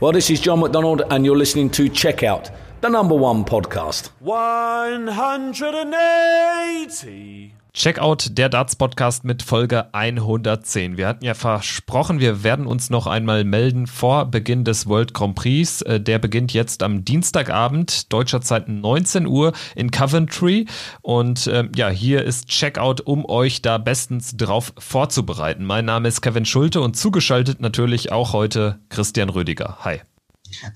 Well, this is John McDonald, and you're listening to Checkout, the number one podcast. 180. Checkout, der Darts-Podcast mit Folge 110. Wir hatten ja versprochen, wir werden uns noch einmal melden vor Beginn des World Grand Prix. Äh, der beginnt jetzt am Dienstagabend, deutscher Zeit 19 Uhr in Coventry. Und äh, ja, hier ist Checkout, um euch da bestens drauf vorzubereiten. Mein Name ist Kevin Schulte und zugeschaltet natürlich auch heute Christian Rüdiger. Hi.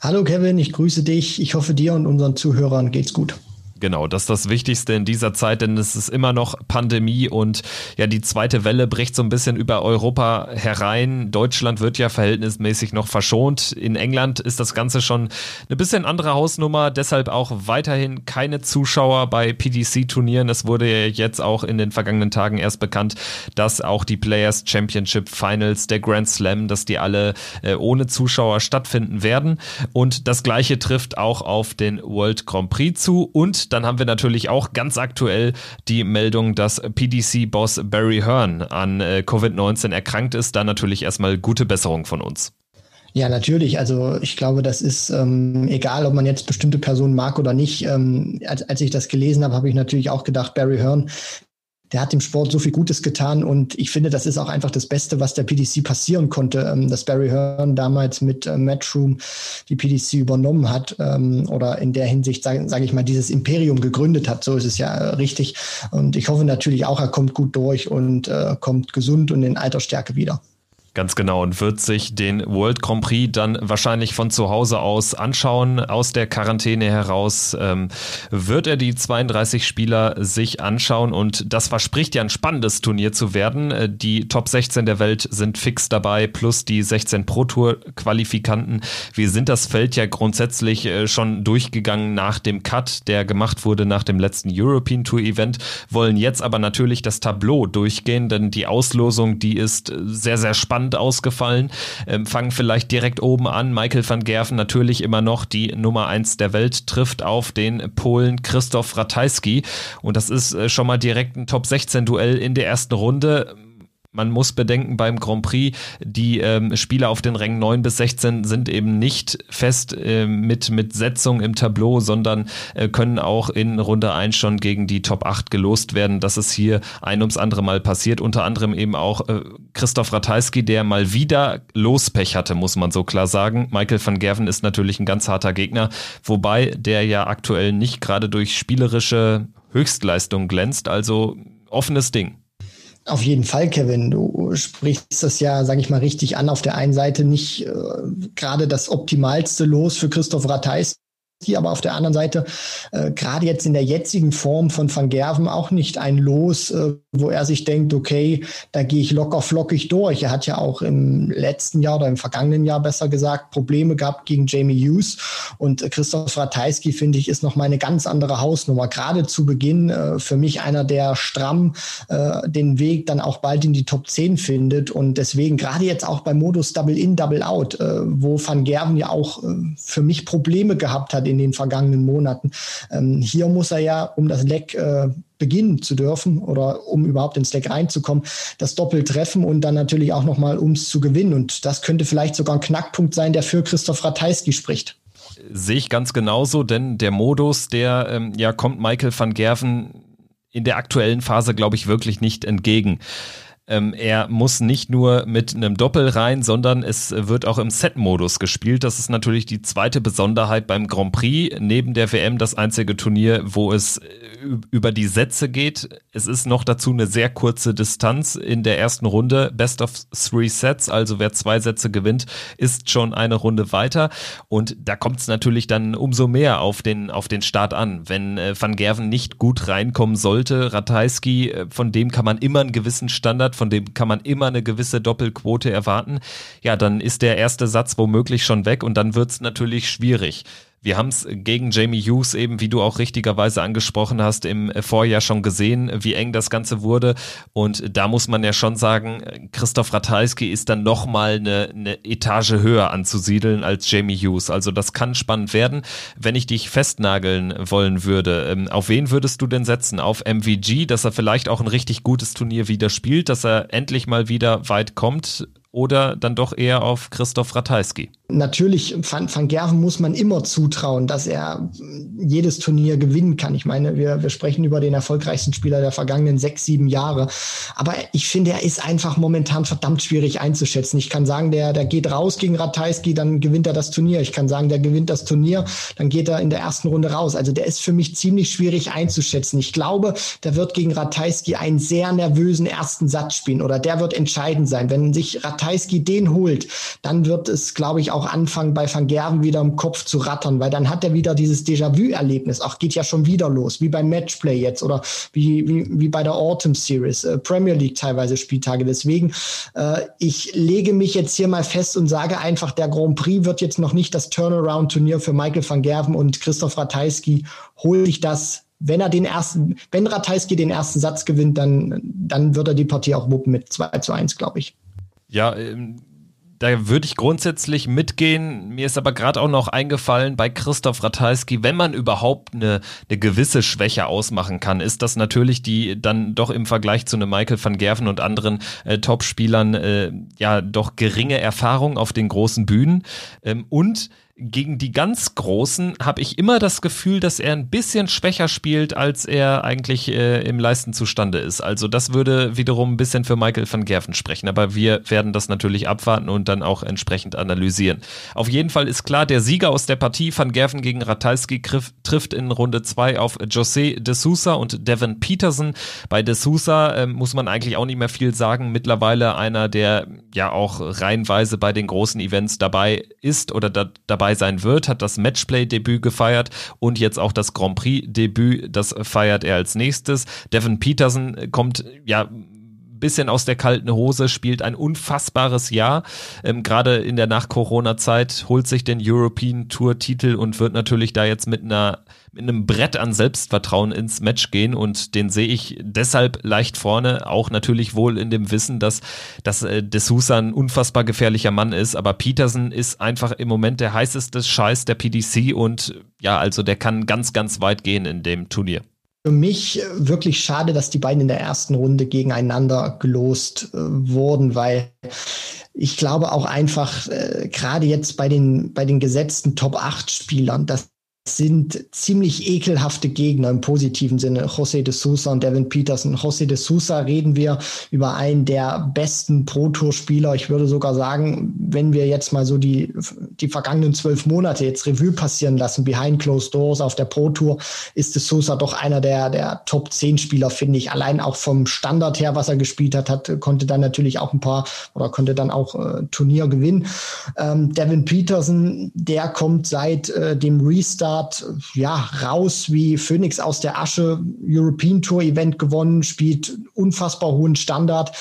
Hallo Kevin, ich grüße dich. Ich hoffe, dir und unseren Zuhörern geht's gut. Genau, das ist das Wichtigste in dieser Zeit, denn es ist immer noch Pandemie und ja, die zweite Welle bricht so ein bisschen über Europa herein. Deutschland wird ja verhältnismäßig noch verschont. In England ist das Ganze schon eine bisschen andere Hausnummer, deshalb auch weiterhin keine Zuschauer bei PDC-Turnieren. Es wurde ja jetzt auch in den vergangenen Tagen erst bekannt, dass auch die Players Championship Finals, der Grand Slam, dass die alle äh, ohne Zuschauer stattfinden werden. Und das gleiche trifft auch auf den World Grand Prix zu und dann haben wir natürlich auch ganz aktuell die Meldung, dass PDC-Boss Barry Hearn an äh, Covid-19 erkrankt ist. Da natürlich erstmal gute Besserung von uns. Ja, natürlich. Also ich glaube, das ist ähm, egal, ob man jetzt bestimmte Personen mag oder nicht. Ähm, als, als ich das gelesen habe, habe ich natürlich auch gedacht, Barry Hearn der hat dem Sport so viel Gutes getan und ich finde, das ist auch einfach das Beste, was der PDC passieren konnte, ähm, dass Barry Hearn damals mit äh, Matchroom die PDC übernommen hat ähm, oder in der Hinsicht, sage sag ich mal, dieses Imperium gegründet hat. So ist es ja äh, richtig. Und ich hoffe natürlich auch, er kommt gut durch und äh, kommt gesund und in alter Stärke wieder. Ganz genau und wird sich den World Grand Prix dann wahrscheinlich von zu Hause aus anschauen, aus der Quarantäne heraus. Ähm, wird er die 32 Spieler sich anschauen und das verspricht ja ein spannendes Turnier zu werden. Äh, die Top 16 der Welt sind fix dabei, plus die 16 Pro Tour Qualifikanten. Wir sind das Feld ja grundsätzlich äh, schon durchgegangen nach dem Cut, der gemacht wurde nach dem letzten European Tour Event, wollen jetzt aber natürlich das Tableau durchgehen, denn die Auslosung, die ist sehr, sehr spannend spannend ausgefallen. Ähm, fangen vielleicht direkt oben an. Michael van Gerven natürlich immer noch die Nummer eins der Welt, trifft auf den Polen Christoph Ratajski. Und das ist äh, schon mal direkt ein Top 16 Duell in der ersten Runde man muss bedenken beim Grand Prix, die ähm, Spieler auf den Rängen 9 bis 16 sind eben nicht fest äh, mit, mit Setzung im Tableau, sondern äh, können auch in Runde 1 schon gegen die Top 8 gelost werden. Das ist hier ein ums andere Mal passiert. Unter anderem eben auch äh, Christoph Ratajski, der mal wieder Lospech hatte, muss man so klar sagen. Michael van Gerven ist natürlich ein ganz harter Gegner, wobei der ja aktuell nicht gerade durch spielerische Höchstleistung glänzt. Also offenes Ding. Auf jeden Fall, Kevin. Du sprichst das ja, sage ich mal, richtig an. Auf der einen Seite nicht äh, gerade das optimalste Los für Christoph Ratheis, aber auf der anderen Seite äh, gerade jetzt in der jetzigen Form von Van Gerven auch nicht ein Los, äh, wo er sich denkt, okay, da gehe ich locker flockig durch. Er hat ja auch im letzten Jahr oder im vergangenen Jahr besser gesagt Probleme gehabt gegen Jamie Hughes und äh, Christoph Ratajski finde ich ist noch mal eine ganz andere Hausnummer. Gerade zu Beginn äh, für mich einer, der stramm äh, den Weg dann auch bald in die Top 10 findet und deswegen gerade jetzt auch beim Modus Double In, Double Out, äh, wo Van Gerven ja auch für mich Probleme gehabt hat in den vergangenen Monaten. Ähm, hier muss er ja, um das Leck äh, beginnen zu dürfen oder um überhaupt ins Deck reinzukommen, das Doppel treffen und dann natürlich auch nochmal, um es zu gewinnen. Und das könnte vielleicht sogar ein Knackpunkt sein, der für Christoph Ratajski spricht. Sehe ich ganz genauso, denn der Modus, der ähm, ja kommt Michael van Gerven in der aktuellen Phase, glaube ich, wirklich nicht entgegen. Ähm, er muss nicht nur mit einem Doppel rein, sondern es wird auch im Set-Modus gespielt. Das ist natürlich die zweite Besonderheit beim Grand Prix. Neben der WM das einzige Turnier, wo es äh, über die Sätze geht. Es ist noch dazu eine sehr kurze Distanz in der ersten Runde. Best of three Sets, also wer zwei Sätze gewinnt, ist schon eine Runde weiter. Und da kommt es natürlich dann umso mehr auf den, auf den Start an. Wenn äh, Van Gerven nicht gut reinkommen sollte, Ratajski, äh, von dem kann man immer einen gewissen Standard von dem kann man immer eine gewisse Doppelquote erwarten, ja, dann ist der erste Satz womöglich schon weg und dann wird es natürlich schwierig. Wir haben es gegen Jamie Hughes eben, wie du auch richtigerweise angesprochen hast, im Vorjahr schon gesehen, wie eng das Ganze wurde. Und da muss man ja schon sagen, Christoph Ratajski ist dann nochmal eine, eine Etage höher anzusiedeln als Jamie Hughes. Also das kann spannend werden. Wenn ich dich festnageln wollen würde, ähm, auf wen würdest du denn setzen? Auf MVG, dass er vielleicht auch ein richtig gutes Turnier wieder spielt, dass er endlich mal wieder weit kommt? oder dann doch eher auf Christoph Ratajski? Natürlich, Van, Van Gerven muss man immer zutrauen, dass er jedes Turnier gewinnen kann. Ich meine, wir, wir sprechen über den erfolgreichsten Spieler der vergangenen sechs, sieben Jahre. Aber ich finde, er ist einfach momentan verdammt schwierig einzuschätzen. Ich kann sagen, der, der geht raus gegen Ratajski, dann gewinnt er das Turnier. Ich kann sagen, der gewinnt das Turnier, dann geht er in der ersten Runde raus. Also der ist für mich ziemlich schwierig einzuschätzen. Ich glaube, der wird gegen Ratajski einen sehr nervösen ersten Satz spielen oder der wird entscheidend sein. Wenn sich Ratajski den holt, dann wird es, glaube ich, auch anfangen, bei Van Gerven wieder im Kopf zu rattern, weil dann hat er wieder dieses Déjà-vu-Erlebnis. Ach, geht ja schon wieder los, wie beim Matchplay jetzt oder wie, wie, wie bei der Autumn Series, äh, Premier League teilweise Spieltage. Deswegen, äh, ich lege mich jetzt hier mal fest und sage einfach, der Grand Prix wird jetzt noch nicht das Turnaround-Turnier für Michael van Gerven und Christoph Ratajski. Hol ich das wenn er den ersten, wenn Ratajski den ersten Satz gewinnt, dann, dann wird er die Partie auch wuppen mit 2 zu 1, glaube ich. Ja, ähm, da würde ich grundsätzlich mitgehen. Mir ist aber gerade auch noch eingefallen bei Christoph Ratajski, wenn man überhaupt eine, eine gewisse Schwäche ausmachen kann, ist das natürlich die dann doch im Vergleich zu einem Michael van Gerven und anderen äh, Top-Spielern äh, ja doch geringe Erfahrung auf den großen Bühnen. Ähm, und gegen die ganz Großen habe ich immer das Gefühl, dass er ein bisschen schwächer spielt, als er eigentlich äh, im Leisten zustande ist. Also das würde wiederum ein bisschen für Michael van Gerven sprechen. Aber wir werden das natürlich abwarten und dann auch entsprechend analysieren. Auf jeden Fall ist klar, der Sieger aus der Partie van Gerven gegen Ratajski trifft in Runde 2 auf José de Sousa und Devin Peterson. Bei de Sousa äh, muss man eigentlich auch nicht mehr viel sagen. Mittlerweile einer, der ja auch reihenweise bei den großen Events dabei ist oder da, dabei dabei sein wird, hat das Matchplay-Debüt gefeiert und jetzt auch das Grand Prix-Debüt, das feiert er als nächstes. Devin Peterson kommt ja bisschen aus der kalten Hose, spielt ein unfassbares Jahr. Ähm, Gerade in der Nach-Corona-Zeit holt sich den European Tour-Titel und wird natürlich da jetzt mit einer mit einem Brett an Selbstvertrauen ins Match gehen. Und den sehe ich deshalb leicht vorne, auch natürlich wohl in dem Wissen, dass, dass äh, De Sousa ein unfassbar gefährlicher Mann ist, aber Peterson ist einfach im Moment der heißeste Scheiß der PDC und ja, also der kann ganz, ganz weit gehen in dem Turnier für mich wirklich schade, dass die beiden in der ersten Runde gegeneinander gelost äh, wurden, weil ich glaube auch einfach, äh, gerade jetzt bei den, bei den gesetzten Top 8 Spielern, dass sind ziemlich ekelhafte Gegner im positiven Sinne. José de Sousa und Devin Peterson. José de Sousa reden wir über einen der besten Pro-Tour-Spieler. Ich würde sogar sagen, wenn wir jetzt mal so die, die vergangenen zwölf Monate jetzt Revue passieren lassen, behind closed doors auf der Pro-Tour, ist de Sousa doch einer der, der Top 10 Spieler, finde ich. Allein auch vom Standard her, was er gespielt hat, hat konnte dann natürlich auch ein paar oder konnte dann auch äh, Turnier gewinnen. Ähm, Devin Peterson, der kommt seit äh, dem Restart Start ja raus wie Phoenix aus der Asche, European Tour Event gewonnen, spielt unfassbar hohen Standard.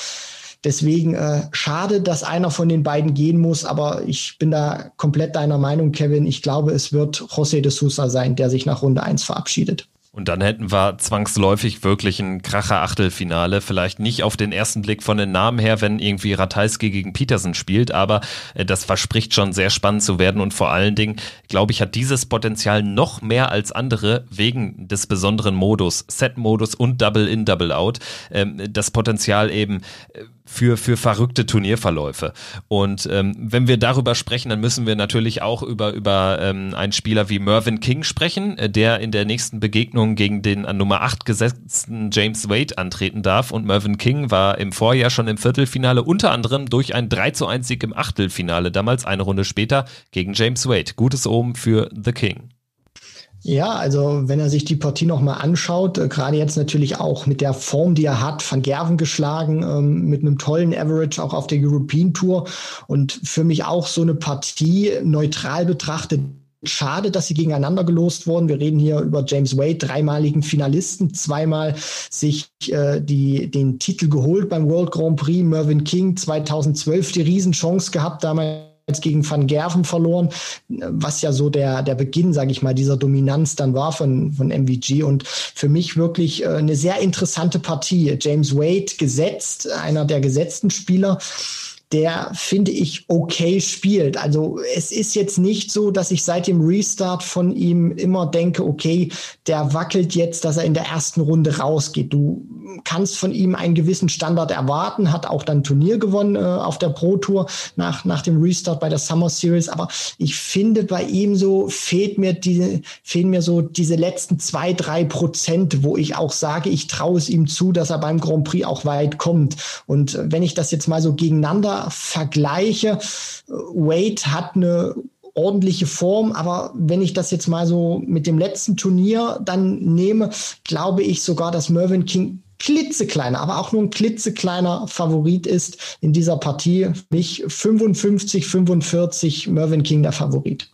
Deswegen äh, schade, dass einer von den beiden gehen muss, aber ich bin da komplett deiner Meinung, Kevin. Ich glaube, es wird José de Sousa sein, der sich nach Runde 1 verabschiedet. Und dann hätten wir zwangsläufig wirklich ein kracher Achtelfinale. Vielleicht nicht auf den ersten Blick von den Namen her, wenn irgendwie Ratajski gegen Petersen spielt, aber äh, das verspricht schon sehr spannend zu werden. Und vor allen Dingen, glaube ich, hat dieses Potenzial noch mehr als andere wegen des besonderen Modus, Set-Modus und Double-In, Double-Out, ähm, das Potenzial eben äh, für, für verrückte Turnierverläufe. Und ähm, wenn wir darüber sprechen, dann müssen wir natürlich auch über, über ähm, einen Spieler wie Mervyn King sprechen, äh, der in der nächsten Begegnung gegen den an Nummer 8 gesetzten James Wade antreten darf. Und Mervyn King war im Vorjahr schon im Viertelfinale, unter anderem durch ein 3 zu 1 Sieg im Achtelfinale, damals eine Runde später gegen James Wade. Gutes Omen für The King. Ja, also wenn er sich die Partie nochmal anschaut, äh, gerade jetzt natürlich auch mit der Form, die er hat, Van Gerven geschlagen, ähm, mit einem tollen Average auch auf der European Tour und für mich auch so eine Partie neutral betrachtet. Schade, dass sie gegeneinander gelost wurden. Wir reden hier über James Wade, dreimaligen Finalisten, zweimal sich äh, die, den Titel geholt beim World Grand Prix. Mervyn King 2012 die Riesenchance gehabt, damals gegen Van Gerven verloren, was ja so der, der Beginn, sage ich mal, dieser Dominanz dann war von, von MVG. Und für mich wirklich äh, eine sehr interessante Partie. James Wade gesetzt, einer der gesetzten Spieler der finde ich okay spielt. Also es ist jetzt nicht so, dass ich seit dem Restart von ihm immer denke, okay, der wackelt jetzt, dass er in der ersten Runde rausgeht. Du kannst von ihm einen gewissen Standard erwarten, hat auch dann Turnier gewonnen äh, auf der Pro Tour nach, nach dem Restart bei der Summer Series. Aber ich finde, bei ihm so fehlt mir diese, fehlen mir so diese letzten zwei, drei Prozent, wo ich auch sage, ich traue es ihm zu, dass er beim Grand Prix auch weit kommt. Und wenn ich das jetzt mal so gegeneinander vergleiche, Wade hat eine ordentliche Form. Aber wenn ich das jetzt mal so mit dem letzten Turnier dann nehme, glaube ich sogar, dass Mervyn King klitzekleiner, aber auch nur ein klitzekleiner Favorit ist in dieser Partie. Mich 55, 45 Mervyn King der Favorit.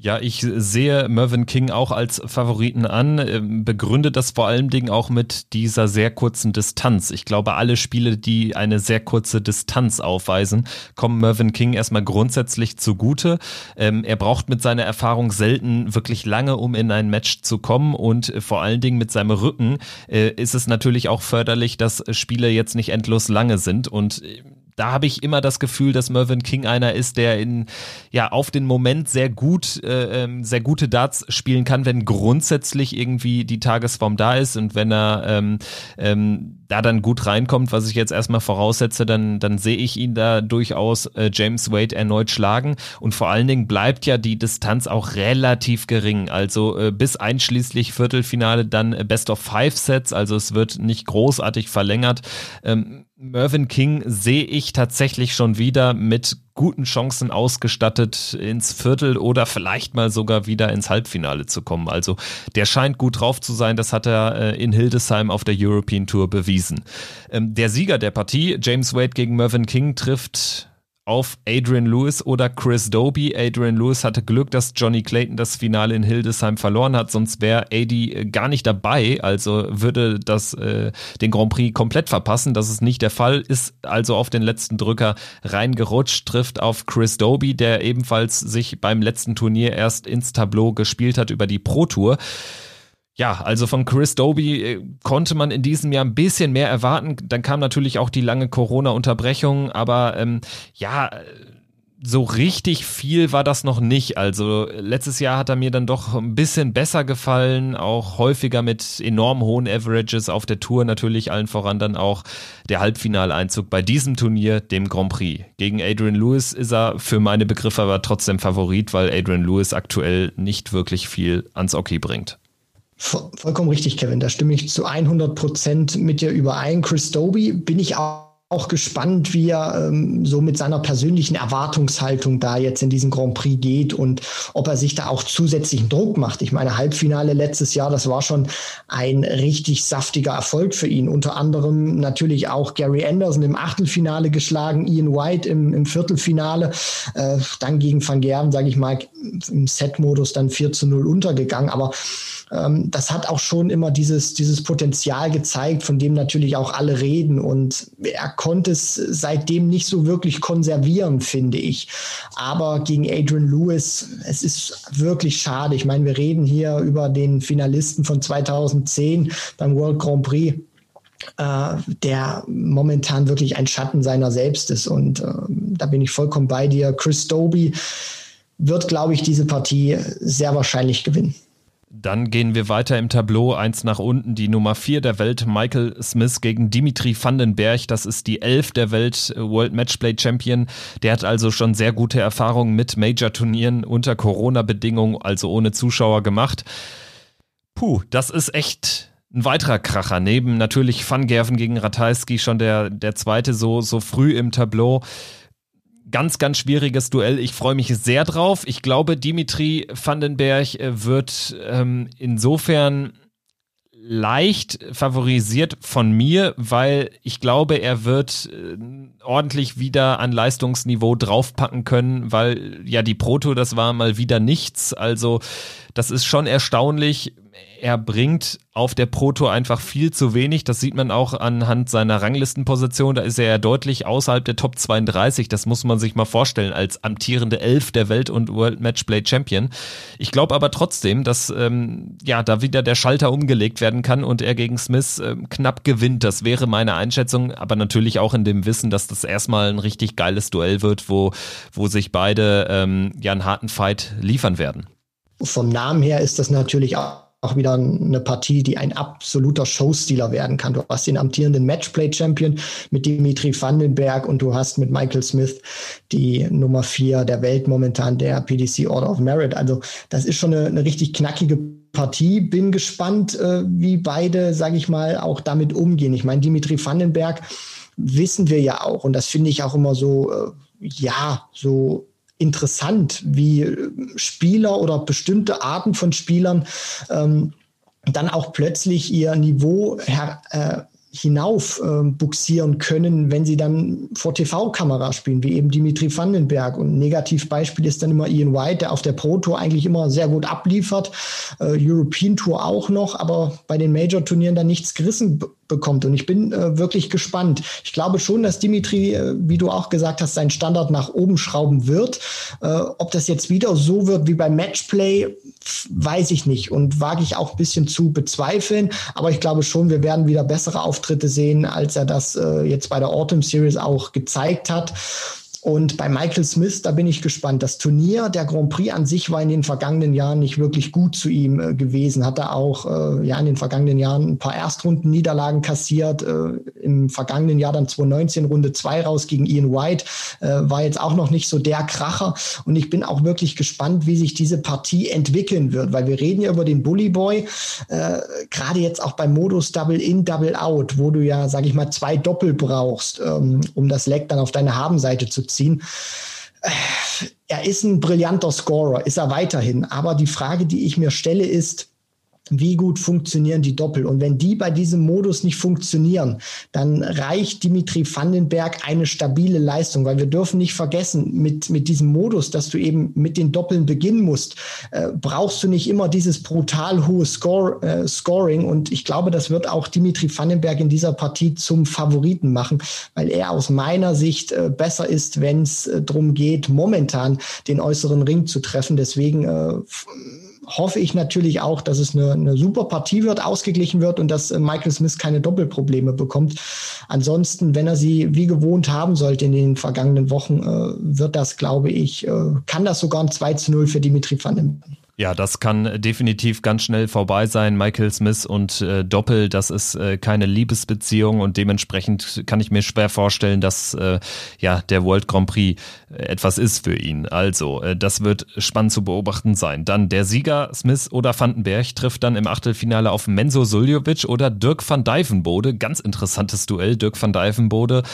Ja, ich sehe Mervyn King auch als Favoriten an, ähm, begründe das vor allen Dingen auch mit dieser sehr kurzen Distanz. Ich glaube, alle Spiele, die eine sehr kurze Distanz aufweisen, kommen Mervyn King erstmal grundsätzlich zugute. Ähm, er braucht mit seiner Erfahrung selten wirklich lange, um in ein Match zu kommen und vor allen Dingen mit seinem Rücken äh, ist es natürlich auch förderlich, dass Spiele jetzt nicht endlos lange sind und da habe ich immer das Gefühl, dass Mervyn King einer ist, der in ja auf den Moment sehr gut, äh, ähm, sehr gute Darts spielen kann, wenn grundsätzlich irgendwie die Tagesform da ist und wenn er ähm, ähm, da dann gut reinkommt, was ich jetzt erstmal voraussetze, dann dann sehe ich ihn da durchaus äh, James Wade erneut schlagen. Und vor allen Dingen bleibt ja die Distanz auch relativ gering, also äh, bis einschließlich Viertelfinale dann Best of Five Sets, also es wird nicht großartig verlängert. Ähm, Mervyn King sehe ich tatsächlich schon wieder mit guten Chancen ausgestattet, ins Viertel oder vielleicht mal sogar wieder ins Halbfinale zu kommen. Also der scheint gut drauf zu sein. Das hat er äh, in Hildesheim auf der European Tour bewiesen. Ähm, der Sieger der Partie, James Wade gegen Mervyn King, trifft auf Adrian Lewis oder Chris Doby. Adrian Lewis hatte Glück, dass Johnny Clayton das Finale in Hildesheim verloren hat, sonst wäre AD äh, gar nicht dabei, also würde das äh, den Grand Prix komplett verpassen. Das ist nicht der Fall, ist also auf den letzten Drücker reingerutscht, trifft auf Chris Doby, der ebenfalls sich beim letzten Turnier erst ins Tableau gespielt hat über die Pro Tour. Ja, also von Chris Doby äh, konnte man in diesem Jahr ein bisschen mehr erwarten. Dann kam natürlich auch die lange Corona-Unterbrechung, aber ähm, ja, so richtig viel war das noch nicht. Also letztes Jahr hat er mir dann doch ein bisschen besser gefallen, auch häufiger mit enorm hohen Averages auf der Tour, natürlich allen voran dann auch der Halbfinaleinzug bei diesem Turnier, dem Grand Prix. Gegen Adrian Lewis ist er für meine Begriffe aber trotzdem Favorit, weil Adrian Lewis aktuell nicht wirklich viel ans Hockey bringt. Vollkommen richtig, Kevin. Da stimme ich zu 100 Prozent mit dir überein. Chris Doby bin ich auch auch gespannt, wie er ähm, so mit seiner persönlichen Erwartungshaltung da jetzt in diesen Grand Prix geht und ob er sich da auch zusätzlichen Druck macht. Ich meine, Halbfinale letztes Jahr, das war schon ein richtig saftiger Erfolg für ihn. Unter anderem natürlich auch Gary Anderson im Achtelfinale geschlagen, Ian White im, im Viertelfinale, äh, dann gegen Van Gerven, sage ich mal, im Set-Modus dann 4 zu 0 untergegangen. Aber ähm, das hat auch schon immer dieses, dieses Potenzial gezeigt, von dem natürlich auch alle reden. Und er konnte es seitdem nicht so wirklich konservieren, finde ich. Aber gegen Adrian Lewis, es ist wirklich schade. Ich meine, wir reden hier über den Finalisten von 2010 beim World Grand Prix äh, der momentan wirklich ein Schatten seiner selbst ist. Und äh, da bin ich vollkommen bei dir. Chris Doby wird, glaube ich, diese Partie sehr wahrscheinlich gewinnen. Dann gehen wir weiter im Tableau, eins nach unten, die Nummer vier der Welt, Michael Smith gegen Dimitri Vandenberg. Das ist die elf der Welt äh, World Matchplay Champion. Der hat also schon sehr gute Erfahrungen mit Major-Turnieren unter Corona-Bedingungen, also ohne Zuschauer gemacht. Puh, das ist echt ein weiterer Kracher. Neben natürlich Van Gerven gegen Ratajski schon der, der zweite so, so früh im Tableau ganz, ganz schwieriges Duell. Ich freue mich sehr drauf. Ich glaube, Dimitri Vandenberg äh, wird ähm, insofern leicht favorisiert von mir, weil ich glaube, er wird äh, ordentlich wieder an Leistungsniveau draufpacken können, weil ja die Proto, das war mal wieder nichts. Also das ist schon erstaunlich. Er bringt auf der Pro Tour einfach viel zu wenig. Das sieht man auch anhand seiner Ranglistenposition. Da ist er ja deutlich außerhalb der Top 32. Das muss man sich mal vorstellen als amtierende Elf der Welt und World Matchplay Champion. Ich glaube aber trotzdem, dass ähm, ja da wieder der Schalter umgelegt werden kann und er gegen Smith äh, knapp gewinnt. Das wäre meine Einschätzung, aber natürlich auch in dem Wissen, dass das erstmal ein richtig geiles Duell wird, wo, wo sich beide ähm, ja einen harten Fight liefern werden. Vom Namen her ist das natürlich auch auch wieder eine Partie, die ein absoluter Showstealer werden kann. Du hast den amtierenden Matchplay-Champion mit Dimitri Vandenberg und du hast mit Michael Smith die Nummer vier der Welt momentan der PDC Order of Merit. Also das ist schon eine, eine richtig knackige Partie. Bin gespannt, äh, wie beide, sage ich mal, auch damit umgehen. Ich meine, Dimitri Vandenberg wissen wir ja auch und das finde ich auch immer so, äh, ja, so interessant, wie äh, Spieler oder bestimmte Arten von Spielern ähm, dann auch plötzlich ihr Niveau her, äh, hinauf äh, buxieren können, wenn sie dann vor TV-Kamera spielen, wie eben Dimitri Vandenberg. Und ein Negativbeispiel ist dann immer Ian White, der auf der Pro Tour eigentlich immer sehr gut abliefert, äh, European Tour auch noch, aber bei den Major-Turnieren dann nichts gerissen bekommt. Und ich bin äh, wirklich gespannt. Ich glaube schon, dass Dimitri, äh, wie du auch gesagt hast, seinen Standard nach oben schrauben wird. Äh, ob das jetzt wieder so wird wie beim Matchplay, weiß ich nicht und wage ich auch ein bisschen zu bezweifeln. Aber ich glaube schon, wir werden wieder bessere Auftritte sehen, als er das äh, jetzt bei der Autumn Series auch gezeigt hat. Und bei Michael Smith, da bin ich gespannt. Das Turnier, der Grand Prix an sich war in den vergangenen Jahren nicht wirklich gut zu ihm äh, gewesen. Hat er auch äh, ja in den vergangenen Jahren ein paar Erstrunden-Niederlagen kassiert. Äh, Im vergangenen Jahr dann 2019 Runde 2 raus gegen Ian White. Äh, war jetzt auch noch nicht so der Kracher. Und ich bin auch wirklich gespannt, wie sich diese Partie entwickeln wird, weil wir reden ja über den Bully Boy. Äh, Gerade jetzt auch beim Modus Double In, Double Out, wo du ja, sag ich mal, zwei Doppel brauchst, ähm, um das Leck dann auf deine Habenseite zu ziehen. Äh, er ist ein brillanter Scorer, ist er weiterhin. Aber die Frage, die ich mir stelle, ist, wie gut funktionieren die Doppel. Und wenn die bei diesem Modus nicht funktionieren, dann reicht Dimitri Vandenberg eine stabile Leistung, weil wir dürfen nicht vergessen, mit, mit diesem Modus, dass du eben mit den Doppeln beginnen musst, äh, brauchst du nicht immer dieses brutal hohe Score, äh, Scoring. Und ich glaube, das wird auch Dimitri Vandenberg in dieser Partie zum Favoriten machen, weil er aus meiner Sicht äh, besser ist, wenn es äh, darum geht, momentan den äußeren Ring zu treffen. Deswegen äh, hoffe ich natürlich auch, dass es eine, eine super Partie wird, ausgeglichen wird und dass äh, Michael Smith keine Doppelprobleme bekommt. Ansonsten, wenn er sie wie gewohnt haben sollte in den vergangenen Wochen, äh, wird das, glaube ich, äh, kann das sogar ein 2 zu 0 für Dimitri van den ja, das kann definitiv ganz schnell vorbei sein. Michael Smith und äh, Doppel, das ist äh, keine Liebesbeziehung und dementsprechend kann ich mir schwer vorstellen, dass äh, ja der World Grand Prix äh, etwas ist für ihn. Also, äh, das wird spannend zu beobachten sein. Dann der Sieger Smith oder Vandenberg trifft dann im Achtelfinale auf Menzo Suljovic oder Dirk van Dijvenbode. Ganz interessantes Duell. Dirk van Dijvenbode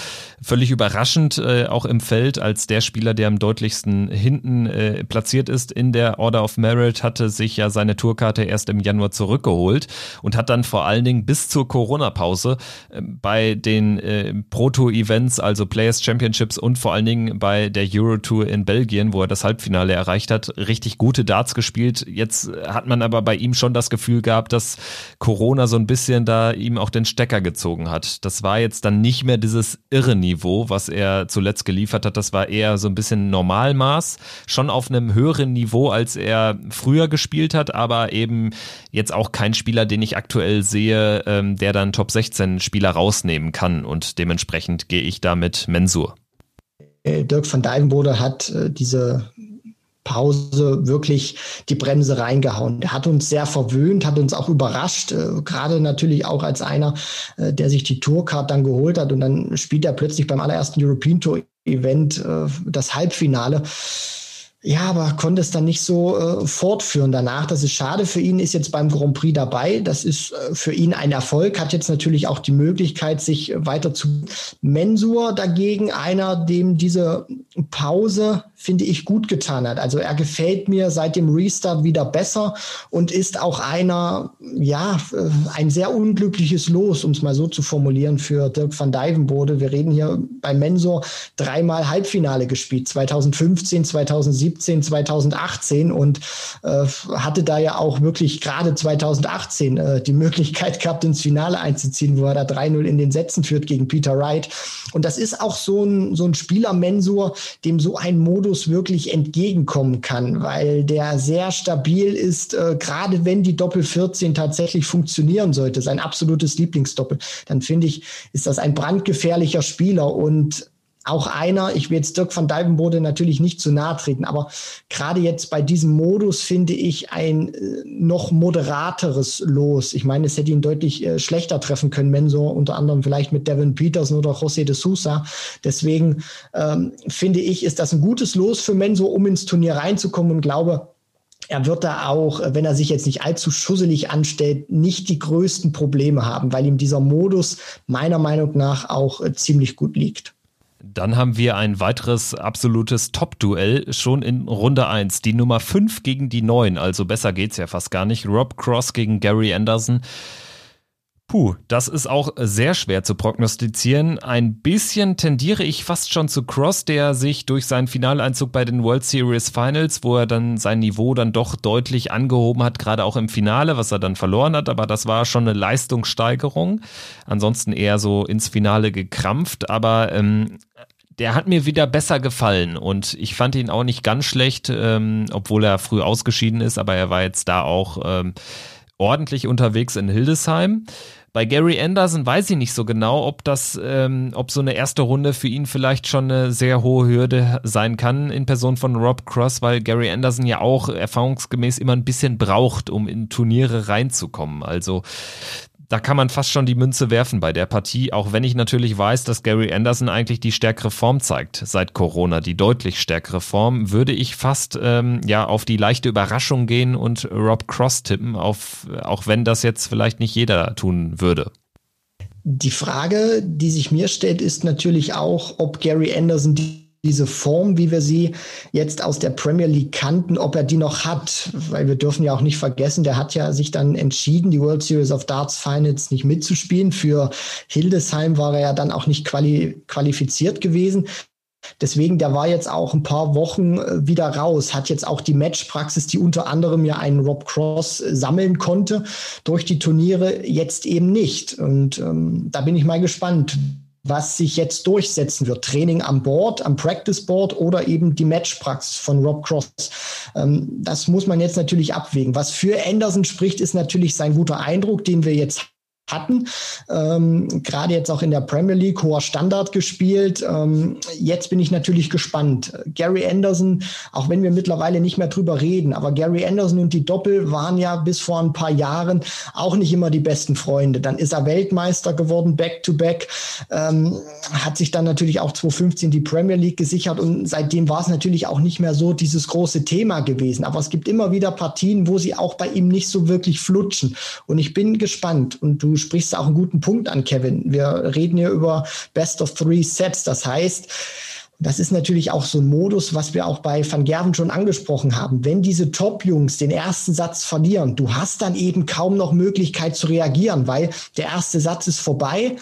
völlig überraschend äh, auch im Feld als der Spieler, der am deutlichsten hinten platziert ist in der Order of Merit Barrett hatte sich ja seine Tourkarte erst im Januar zurückgeholt und hat dann vor allen Dingen bis zur Corona-Pause äh, bei den äh, Pro-Tour-Events, also Players Championships und vor allen Dingen bei der Euro-Tour in Belgien, wo er das Halbfinale erreicht hat, richtig gute Darts gespielt. Jetzt hat man aber bei ihm schon das Gefühl gehabt, dass Corona so ein bisschen da ihm auch den Stecker gezogen hat. Das war jetzt dann nicht mehr dieses irre Niveau, was er zuletzt geliefert hat. Das war eher so ein bisschen Normalmaß, schon auf einem höheren Niveau, als er früher gespielt hat, aber eben jetzt auch kein Spieler, den ich aktuell sehe, ähm, der dann Top 16 Spieler rausnehmen kann und dementsprechend gehe ich da mit Mensur. Äh, Dirk van Dijvenbode hat äh, diese Pause wirklich die Bremse reingehauen. Er hat uns sehr verwöhnt, hat uns auch überrascht, äh, gerade natürlich auch als einer, äh, der sich die Tourcard dann geholt hat und dann spielt er plötzlich beim allerersten European Tour Event äh, das Halbfinale. Ja, aber konnte es dann nicht so äh, fortführen danach. Das ist schade für ihn, ist jetzt beim Grand Prix dabei. Das ist äh, für ihn ein Erfolg, hat jetzt natürlich auch die Möglichkeit, sich weiter zu. Mensur dagegen, einer, dem diese Pause finde ich, gut getan hat. Also er gefällt mir seit dem Restart wieder besser und ist auch einer, ja, äh, ein sehr unglückliches Los, um es mal so zu formulieren, für Dirk van Dijvenbode. Wir reden hier bei Mensor dreimal Halbfinale gespielt, 2015, 2017, 2018 und äh, hatte da ja auch wirklich gerade 2018 äh, die Möglichkeit gehabt, ins Finale einzuziehen, wo er da 3-0 in den Sätzen führt gegen Peter Wright. Und das ist auch so ein, so ein Spieler Mensor, dem so ein Modus Modus wirklich entgegenkommen kann, weil der sehr stabil ist, äh, gerade wenn die Doppel 14 tatsächlich funktionieren sollte, sein absolutes Lieblingsdoppel, dann finde ich, ist das ein brandgefährlicher Spieler und auch einer, ich will jetzt Dirk van Dijvenbode natürlich nicht zu nahe treten, aber gerade jetzt bei diesem Modus finde ich ein äh, noch moderateres Los. Ich meine, es hätte ihn deutlich äh, schlechter treffen können, Mensor unter anderem vielleicht mit Devin Peterson oder José de Sousa. Deswegen ähm, finde ich, ist das ein gutes Los für Mensor, um ins Turnier reinzukommen und glaube, er wird da auch, wenn er sich jetzt nicht allzu schusselig anstellt, nicht die größten Probleme haben, weil ihm dieser Modus meiner Meinung nach auch äh, ziemlich gut liegt. Dann haben wir ein weiteres absolutes Top-Duell schon in Runde 1. Die Nummer 5 gegen die 9, also besser geht's ja fast gar nicht. Rob Cross gegen Gary Anderson. Puh, das ist auch sehr schwer zu prognostizieren. Ein bisschen tendiere ich fast schon zu Cross, der sich durch seinen Finaleinzug bei den World Series Finals, wo er dann sein Niveau dann doch deutlich angehoben hat, gerade auch im Finale, was er dann verloren hat, aber das war schon eine Leistungssteigerung. Ansonsten eher so ins Finale gekrampft, aber ähm, der hat mir wieder besser gefallen und ich fand ihn auch nicht ganz schlecht, ähm, obwohl er früh ausgeschieden ist, aber er war jetzt da auch ähm, ordentlich unterwegs in Hildesheim. Bei Gary Anderson weiß ich nicht so genau, ob das, ähm, ob so eine erste Runde für ihn vielleicht schon eine sehr hohe Hürde sein kann in Person von Rob Cross, weil Gary Anderson ja auch erfahrungsgemäß immer ein bisschen braucht, um in Turniere reinzukommen. Also da kann man fast schon die Münze werfen bei der Partie, auch wenn ich natürlich weiß, dass Gary Anderson eigentlich die stärkere Form zeigt seit Corona, die deutlich stärkere Form, würde ich fast ähm, ja auf die leichte Überraschung gehen und Rob Cross tippen, auf, auch wenn das jetzt vielleicht nicht jeder tun würde. Die Frage, die sich mir stellt, ist natürlich auch, ob Gary Anderson die diese Form, wie wir sie jetzt aus der Premier League kannten, ob er die noch hat. Weil wir dürfen ja auch nicht vergessen, der hat ja sich dann entschieden, die World Series of Darts Finals nicht mitzuspielen. Für Hildesheim war er ja dann auch nicht quali qualifiziert gewesen. Deswegen, der war jetzt auch ein paar Wochen äh, wieder raus, hat jetzt auch die Matchpraxis, die unter anderem ja einen Rob Cross äh, sammeln konnte, durch die Turniere jetzt eben nicht. Und ähm, da bin ich mal gespannt, was sich jetzt durchsetzen wird. Training am Board, am Practice Board oder eben die Matchpraxis von Rob Cross. Ähm, das muss man jetzt natürlich abwägen. Was für Anderson spricht, ist natürlich sein guter Eindruck, den wir jetzt hatten. Ähm, Gerade jetzt auch in der Premier League hoher Standard gespielt. Ähm, jetzt bin ich natürlich gespannt. Gary Anderson, auch wenn wir mittlerweile nicht mehr drüber reden, aber Gary Anderson und die Doppel waren ja bis vor ein paar Jahren auch nicht immer die besten Freunde. Dann ist er Weltmeister geworden, back to back, ähm, hat sich dann natürlich auch 2015 die Premier League gesichert und seitdem war es natürlich auch nicht mehr so dieses große Thema gewesen. Aber es gibt immer wieder Partien, wo sie auch bei ihm nicht so wirklich flutschen. Und ich bin gespannt. Und du sprichst auch einen guten Punkt an, Kevin. Wir reden hier über Best of Three Sets. Das heißt, das ist natürlich auch so ein Modus, was wir auch bei Van Gerven schon angesprochen haben. Wenn diese Top-Jungs den ersten Satz verlieren, du hast dann eben kaum noch Möglichkeit zu reagieren, weil der erste Satz ist vorbei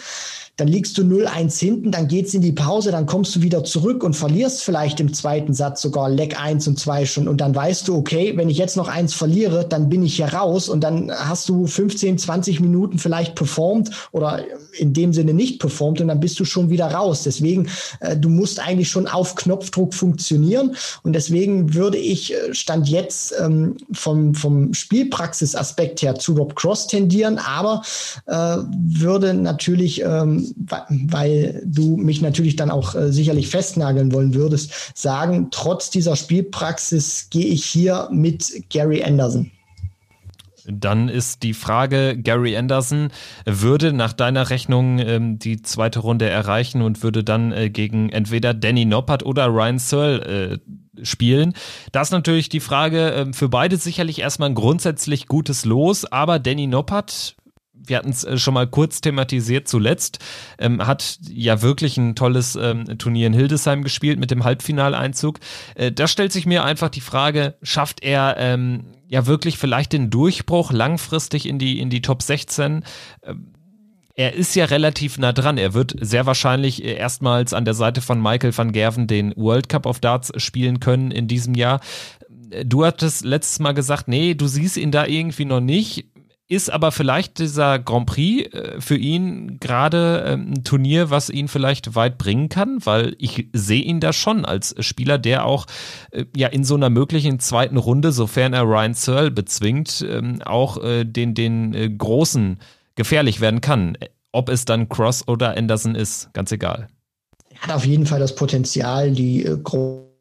dann liegst du 0-1 hinten, dann geht's in die Pause, dann kommst du wieder zurück und verlierst vielleicht im zweiten Satz sogar Leck 1 und 2 schon und dann weißt du, okay, wenn ich jetzt noch eins verliere, dann bin ich hier raus und dann hast du 15, 20 Minuten vielleicht performt oder in dem Sinne nicht performt und dann bist du schon wieder raus. Deswegen, äh, du musst eigentlich schon auf Knopfdruck funktionieren und deswegen würde ich äh, Stand jetzt ähm, vom, vom Spielpraxisaspekt her zu Rob Cross tendieren, aber äh, würde natürlich ähm, weil du mich natürlich dann auch äh, sicherlich festnageln wollen würdest, sagen, trotz dieser Spielpraxis gehe ich hier mit Gary Anderson. Dann ist die Frage, Gary Anderson würde nach deiner Rechnung ähm, die zweite Runde erreichen und würde dann äh, gegen entweder Danny Noppert oder Ryan Searle äh, spielen. Das ist natürlich die Frage, äh, für beide sicherlich erstmal ein grundsätzlich gutes Los, aber Danny Noppert wir hatten es äh, schon mal kurz thematisiert zuletzt, ähm, hat ja wirklich ein tolles ähm, Turnier in Hildesheim gespielt mit dem Halbfinaleinzug. Äh, da stellt sich mir einfach die Frage, schafft er ähm, ja wirklich vielleicht den Durchbruch langfristig in die, in die Top 16? Ähm, er ist ja relativ nah dran. Er wird sehr wahrscheinlich äh, erstmals an der Seite von Michael van Gerven den World Cup of Darts spielen können in diesem Jahr. Äh, du hattest letztes Mal gesagt, nee, du siehst ihn da irgendwie noch nicht ist aber vielleicht dieser Grand Prix äh, für ihn gerade ähm, ein Turnier, was ihn vielleicht weit bringen kann, weil ich sehe ihn da schon als Spieler, der auch äh, ja in so einer möglichen zweiten Runde, sofern er Ryan Searle bezwingt, ähm, auch äh, den, den Großen gefährlich werden kann. Ob es dann Cross oder Anderson ist, ganz egal. er hat auf jeden Fall das Potenzial, die äh,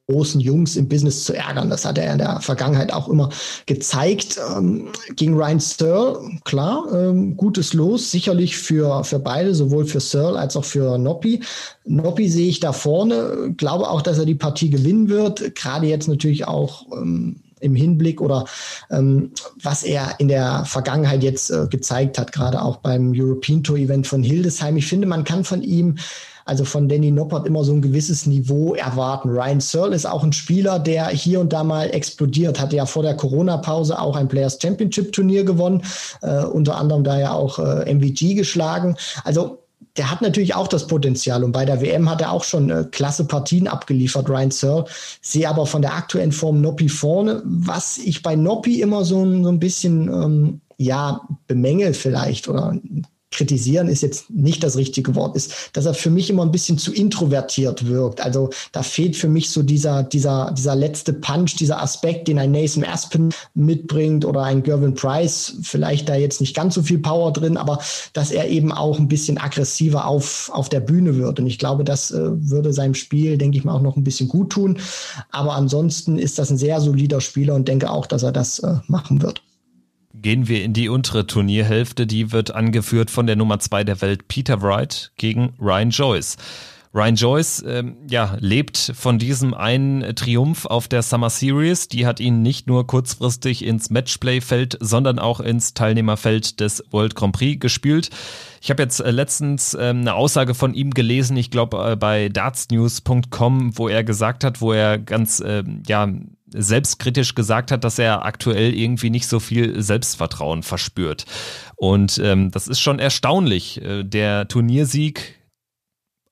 großen Jungs im Business zu ärgern. Das hat er in der Vergangenheit auch immer gezeigt. Ähm, gegen Ryan Searle, klar, ähm, gutes Los, sicherlich für, für beide, sowohl für Searle als auch für Noppi. Noppi sehe ich da vorne, glaube auch, dass er die Partie gewinnen wird. Gerade jetzt natürlich auch ähm, im Hinblick oder ähm, was er in der Vergangenheit jetzt äh, gezeigt hat, gerade auch beim European Tour Event von Hildesheim. Ich finde, man kann von ihm also von Danny Noppert immer so ein gewisses Niveau erwarten. Ryan Searle ist auch ein Spieler, der hier und da mal explodiert, hatte ja vor der Corona-Pause auch ein Players Championship Turnier gewonnen, äh, unter anderem da ja auch äh, MVG geschlagen. Also der hat natürlich auch das Potenzial und bei der WM hat er auch schon äh, klasse Partien abgeliefert, Ryan Searle. Sehe aber von der aktuellen Form Noppi vorne. Was ich bei Noppi immer so, so ein bisschen ähm, ja bemängel vielleicht oder kritisieren ist jetzt nicht das richtige Wort, ist, dass er für mich immer ein bisschen zu introvertiert wirkt. Also da fehlt für mich so dieser, dieser, dieser letzte Punch, dieser Aspekt, den ein Nathan Aspen mitbringt oder ein Gervin Price. Vielleicht da jetzt nicht ganz so viel Power drin, aber dass er eben auch ein bisschen aggressiver auf, auf der Bühne wird. Und ich glaube, das äh, würde seinem Spiel, denke ich mal, auch noch ein bisschen gut tun. Aber ansonsten ist das ein sehr solider Spieler und denke auch, dass er das äh, machen wird. Gehen wir in die untere Turnierhälfte, die wird angeführt von der Nummer zwei der Welt Peter Wright gegen Ryan Joyce. Ryan Joyce ähm, ja, lebt von diesem einen Triumph auf der Summer Series. Die hat ihn nicht nur kurzfristig ins Matchplay-Feld, sondern auch ins Teilnehmerfeld des World Grand Prix gespielt. Ich habe jetzt äh, letztens ähm, eine Aussage von ihm gelesen, ich glaube äh, bei dartsnews.com, wo er gesagt hat, wo er ganz äh, ja selbstkritisch gesagt hat, dass er aktuell irgendwie nicht so viel Selbstvertrauen verspürt. Und ähm, das ist schon erstaunlich. Äh, der Turniersieg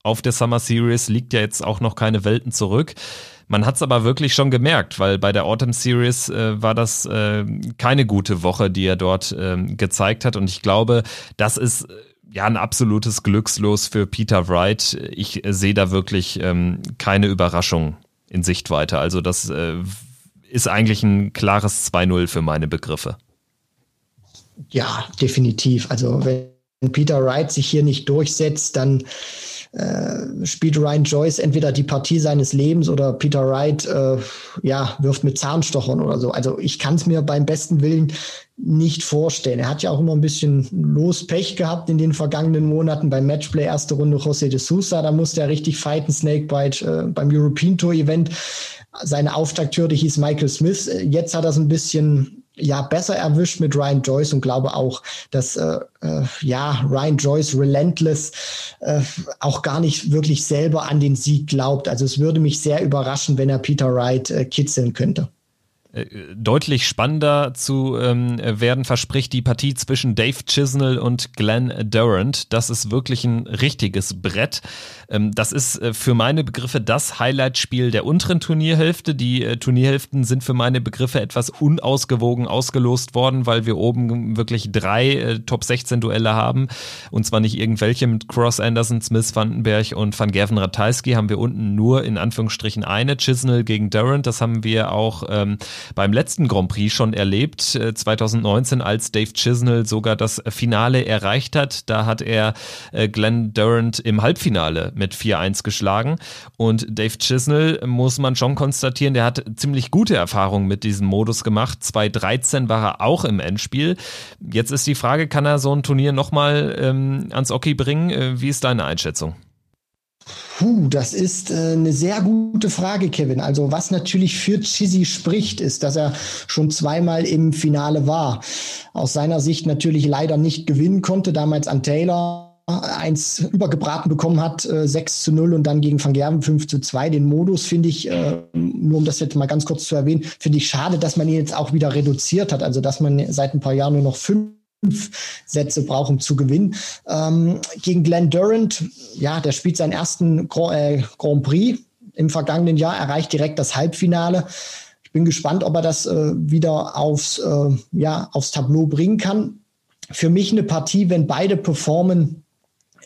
auf der Summer Series liegt ja jetzt auch noch keine Welten zurück. Man hat es aber wirklich schon gemerkt, weil bei der Autumn Series äh, war das äh, keine gute Woche, die er dort äh, gezeigt hat. Und ich glaube, das ist äh, ja ein absolutes Glückslos für Peter Wright. Ich äh, sehe da wirklich ähm, keine Überraschung in Sichtweite. Also das ist eigentlich ein klares 2-0 für meine Begriffe. Ja, definitiv. Also wenn Peter Wright sich hier nicht durchsetzt, dann äh, spielt Ryan Joyce entweder die Partie seines Lebens oder Peter Wright äh, ja, wirft mit Zahnstochern oder so. Also ich kann es mir beim besten Willen nicht vorstellen. Er hat ja auch immer ein bisschen Lospech gehabt in den vergangenen Monaten beim Matchplay erste Runde José de Sousa. Da musste er richtig fighten, Snakebite äh, beim European Tour Event. Seine Auftakthürde hieß Michael Smith. Jetzt hat er es ein bisschen ja besser erwischt mit Ryan Joyce und glaube auch, dass äh, äh, ja Ryan Joyce relentless äh, auch gar nicht wirklich selber an den Sieg glaubt. Also es würde mich sehr überraschen, wenn er Peter Wright äh, kitzeln könnte. Äh, deutlich spannender zu ähm, werden verspricht die Partie zwischen Dave Chisnell und Glenn Durant. Das ist wirklich ein richtiges Brett. Ähm, das ist äh, für meine Begriffe das Highlight-Spiel der unteren Turnierhälfte. Die äh, Turnierhälften sind für meine Begriffe etwas unausgewogen ausgelost worden, weil wir oben wirklich drei äh, Top 16 Duelle haben. Und zwar nicht irgendwelche mit Cross Anderson, Smith, Vandenberg und Van Gerven Ratajski haben wir unten nur in Anführungsstrichen eine. Chisnell gegen Durant, das haben wir auch ähm, beim letzten Grand Prix schon erlebt, 2019, äh, als Dave Chisnell sogar das Finale erreicht hat. Da hat er äh, Glenn Durant im Halbfinale mit 4-1 geschlagen. Und Dave Chisnell, muss man schon konstatieren, der hat ziemlich gute Erfahrungen mit diesem Modus gemacht. 2013 war er auch im Endspiel. Jetzt ist die Frage, kann er so ein Turnier nochmal ähm, ans Oki bringen? Äh, wie ist deine Einschätzung? Puh, das ist äh, eine sehr gute Frage, Kevin. Also was natürlich für Chizzy spricht, ist, dass er schon zweimal im Finale war. Aus seiner Sicht natürlich leider nicht gewinnen konnte, damals an Taylor eins übergebraten bekommen hat, äh, 6 zu 0 und dann gegen Van Gerven 5 zu 2. Den Modus finde ich, äh, nur um das jetzt mal ganz kurz zu erwähnen, finde ich schade, dass man ihn jetzt auch wieder reduziert hat. Also dass man seit ein paar Jahren nur noch fünf Sätze braucht, um zu gewinnen. Ähm, gegen Glenn Durant, ja, der spielt seinen ersten Grand, äh, Grand Prix im vergangenen Jahr, erreicht direkt das Halbfinale. Ich bin gespannt, ob er das äh, wieder aufs, äh, ja, aufs Tableau bringen kann. Für mich eine Partie, wenn beide performen,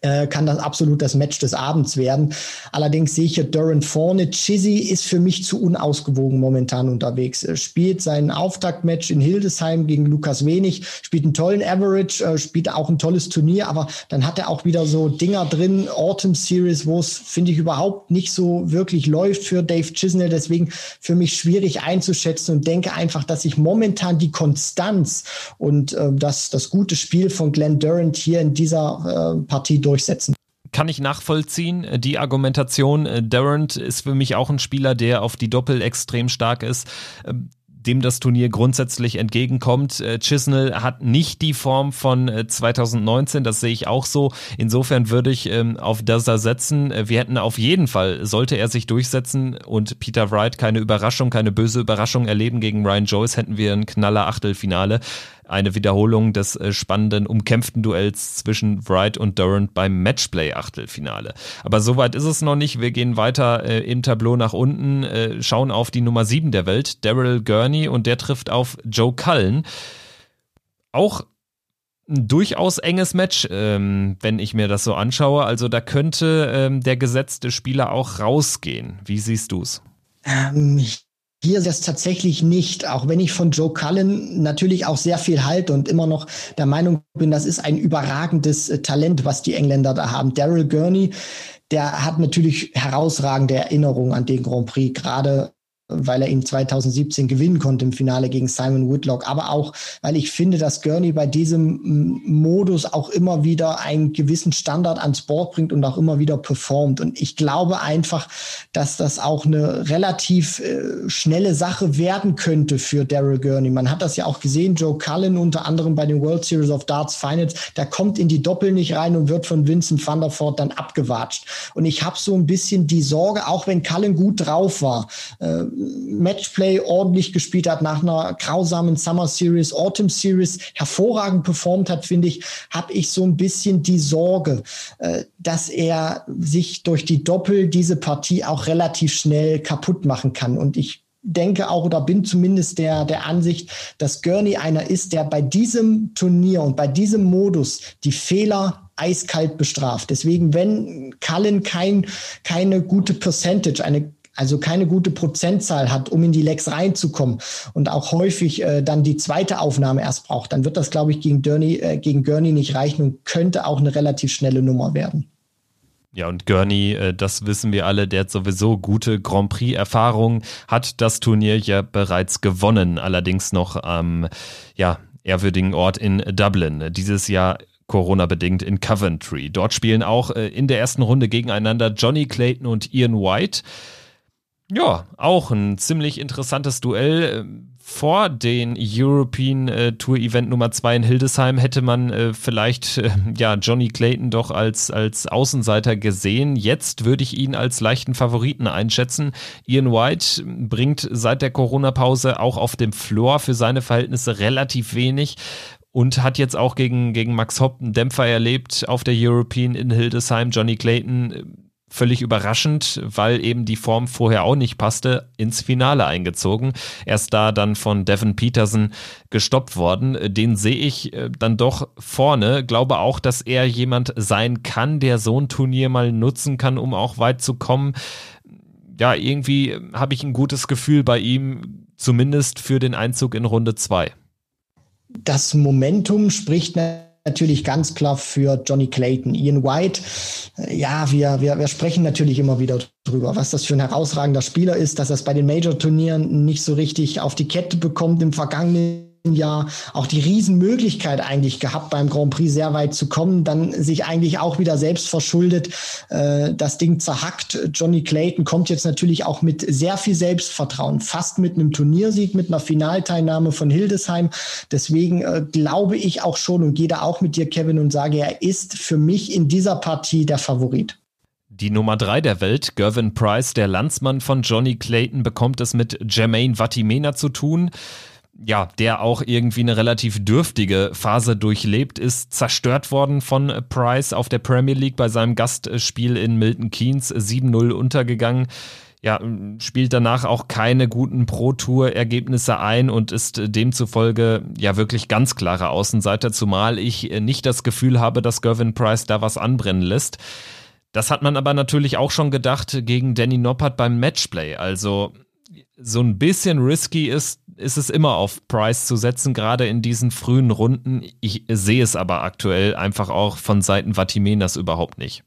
äh, kann das absolut das Match des Abends werden. Allerdings sehe ich hier Durant vorne. Chizzy ist für mich zu unausgewogen momentan unterwegs. Er spielt sein Auftaktmatch in Hildesheim gegen Lukas Wenig, spielt einen tollen Average, äh, spielt auch ein tolles Turnier, aber dann hat er auch wieder so Dinger drin, Autumn Series, wo es, finde ich, überhaupt nicht so wirklich läuft für Dave Chisnell. Deswegen für mich schwierig einzuschätzen und denke einfach, dass sich momentan die Konstanz und äh, das, das gute Spiel von Glenn Durant hier in dieser äh, Partie durch durchsetzen kann ich nachvollziehen. Die Argumentation, äh, Durant ist für mich auch ein Spieler, der auf die Doppel extrem stark ist ähm, dem das Turnier grundsätzlich entgegenkommt. Äh, Chisnell hat nicht die Form von 2019, äh, das sehe ich auch so. Insofern würde ich ähm, auf das setzen. Wir hätten auf jeden Fall, sollte er sich durchsetzen und Peter Wright keine Überraschung, keine böse Überraschung erleben gegen Ryan Joyce, hätten wir ein knaller Achtelfinale eine Wiederholung des äh, spannenden, umkämpften Duells zwischen Wright und Durant beim Matchplay-Achtelfinale. Aber soweit ist es noch nicht. Wir gehen weiter äh, im Tableau nach unten, äh, schauen auf die Nummer 7 der Welt, Daryl Gurney, und der trifft auf Joe Cullen. Auch ein durchaus enges Match, ähm, wenn ich mir das so anschaue. Also da könnte ähm, der gesetzte Spieler auch rausgehen. Wie siehst du's? Ähm, hier es tatsächlich nicht, auch wenn ich von Joe Cullen natürlich auch sehr viel halte und immer noch der Meinung bin, das ist ein überragendes äh, Talent, was die Engländer da haben. Daryl Gurney, der hat natürlich herausragende Erinnerungen an den Grand Prix, gerade weil er ihn 2017 gewinnen konnte im Finale gegen Simon Whitlock, aber auch, weil ich finde, dass Gurney bei diesem Modus auch immer wieder einen gewissen Standard ans Board bringt und auch immer wieder performt. Und ich glaube einfach, dass das auch eine relativ äh, schnelle Sache werden könnte für Daryl Gurney. Man hat das ja auch gesehen, Joe Cullen unter anderem bei den World Series of Darts Finals, der kommt in die Doppel nicht rein und wird von Vincent van der Voort dann abgewatscht. Und ich habe so ein bisschen die Sorge, auch wenn Cullen gut drauf war, äh, Matchplay ordentlich gespielt hat, nach einer grausamen Summer Series, Autumn Series hervorragend performt hat, finde ich, habe ich so ein bisschen die Sorge, äh, dass er sich durch die Doppel diese Partie auch relativ schnell kaputt machen kann. Und ich denke auch oder bin zumindest der, der Ansicht, dass Gurney einer ist, der bei diesem Turnier und bei diesem Modus die Fehler eiskalt bestraft. Deswegen, wenn Cullen kein, keine gute Percentage, eine also keine gute Prozentzahl hat, um in die Lecks reinzukommen und auch häufig äh, dann die zweite Aufnahme erst braucht, dann wird das, glaube ich, gegen, Gurney, äh, gegen Gurney nicht reichen und könnte auch eine relativ schnelle Nummer werden. Ja, und Gurney, äh, das wissen wir alle, der hat sowieso gute Grand Prix-Erfahrung, hat das Turnier ja bereits gewonnen, allerdings noch am ja, ehrwürdigen Ort in Dublin. Dieses Jahr Corona-bedingt in Coventry. Dort spielen auch äh, in der ersten Runde gegeneinander Johnny Clayton und Ian White. Ja, auch ein ziemlich interessantes Duell. Vor den European äh, Tour Event Nummer 2 in Hildesheim hätte man äh, vielleicht äh, ja Johnny Clayton doch als als Außenseiter gesehen. Jetzt würde ich ihn als leichten Favoriten einschätzen. Ian White bringt seit der Corona Pause auch auf dem Floor für seine Verhältnisse relativ wenig und hat jetzt auch gegen gegen Max Hopp einen Dämpfer erlebt auf der European in Hildesheim. Johnny Clayton völlig überraschend, weil eben die Form vorher auch nicht passte, ins Finale eingezogen. Erst da dann von Devin Peterson gestoppt worden. Den sehe ich äh, dann doch vorne. Glaube auch, dass er jemand sein kann, der so ein Turnier mal nutzen kann, um auch weit zu kommen. Ja, irgendwie habe ich ein gutes Gefühl bei ihm, zumindest für den Einzug in Runde 2. Das Momentum spricht natürlich ganz klar für Johnny Clayton. Ian White, äh, ja, wir, wir, wir sprechen natürlich immer wieder drüber, was das für ein herausragender Spieler ist, dass er es bei den Major-Turnieren nicht so richtig auf die Kette bekommt im vergangenen Jahr auch die Riesenmöglichkeit eigentlich gehabt, beim Grand Prix sehr weit zu kommen, dann sich eigentlich auch wieder selbst verschuldet, äh, das Ding zerhackt. Johnny Clayton kommt jetzt natürlich auch mit sehr viel Selbstvertrauen, fast mit einem Turniersieg, mit einer Finalteilnahme von Hildesheim. Deswegen äh, glaube ich auch schon und gehe da auch mit dir, Kevin, und sage, er ist für mich in dieser Partie der Favorit. Die Nummer drei der Welt, Gervin Price, der Landsmann von Johnny Clayton, bekommt es mit Jermaine Vatimena zu tun ja, der auch irgendwie eine relativ dürftige Phase durchlebt, ist zerstört worden von Price auf der Premier League bei seinem Gastspiel in Milton Keynes 7-0 untergegangen. ja, spielt danach auch keine guten Pro-Tour-Ergebnisse ein und ist demzufolge ja wirklich ganz klarer Außenseiter, zumal ich nicht das Gefühl habe, dass Gervin Price da was anbrennen lässt. Das hat man aber natürlich auch schon gedacht gegen Danny Noppert beim Matchplay. Also so ein bisschen risky ist, ist es immer auf Price zu setzen, gerade in diesen frühen Runden. Ich sehe es aber aktuell einfach auch von Seiten Vatimenas überhaupt nicht.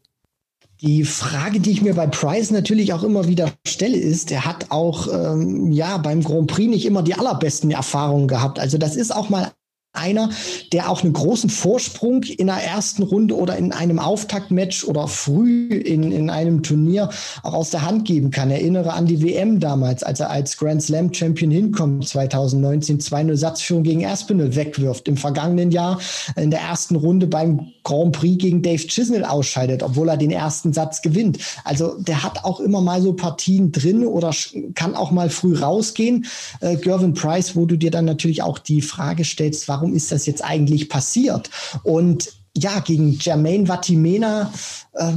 Die Frage, die ich mir bei Price natürlich auch immer wieder stelle, ist, er hat auch ähm, ja beim Grand Prix nicht immer die allerbesten Erfahrungen gehabt. Also das ist auch mal einer, der auch einen großen Vorsprung in der ersten Runde oder in einem Auftaktmatch oder früh in, in einem Turnier auch aus der Hand geben kann. Erinnere an die WM damals, als er als Grand Slam Champion hinkommt, 2019 2-0 Satzführung gegen Aspinall wegwirft. Im vergangenen Jahr in der ersten Runde beim Grand Prix gegen Dave Chisnell ausscheidet, obwohl er den ersten Satz gewinnt. Also der hat auch immer mal so Partien drin oder kann auch mal früh rausgehen. Äh, Gervin Price, wo du dir dann natürlich auch die Frage stellst, warum ist das jetzt eigentlich passiert? Und ja, gegen Jermaine Vatimena äh,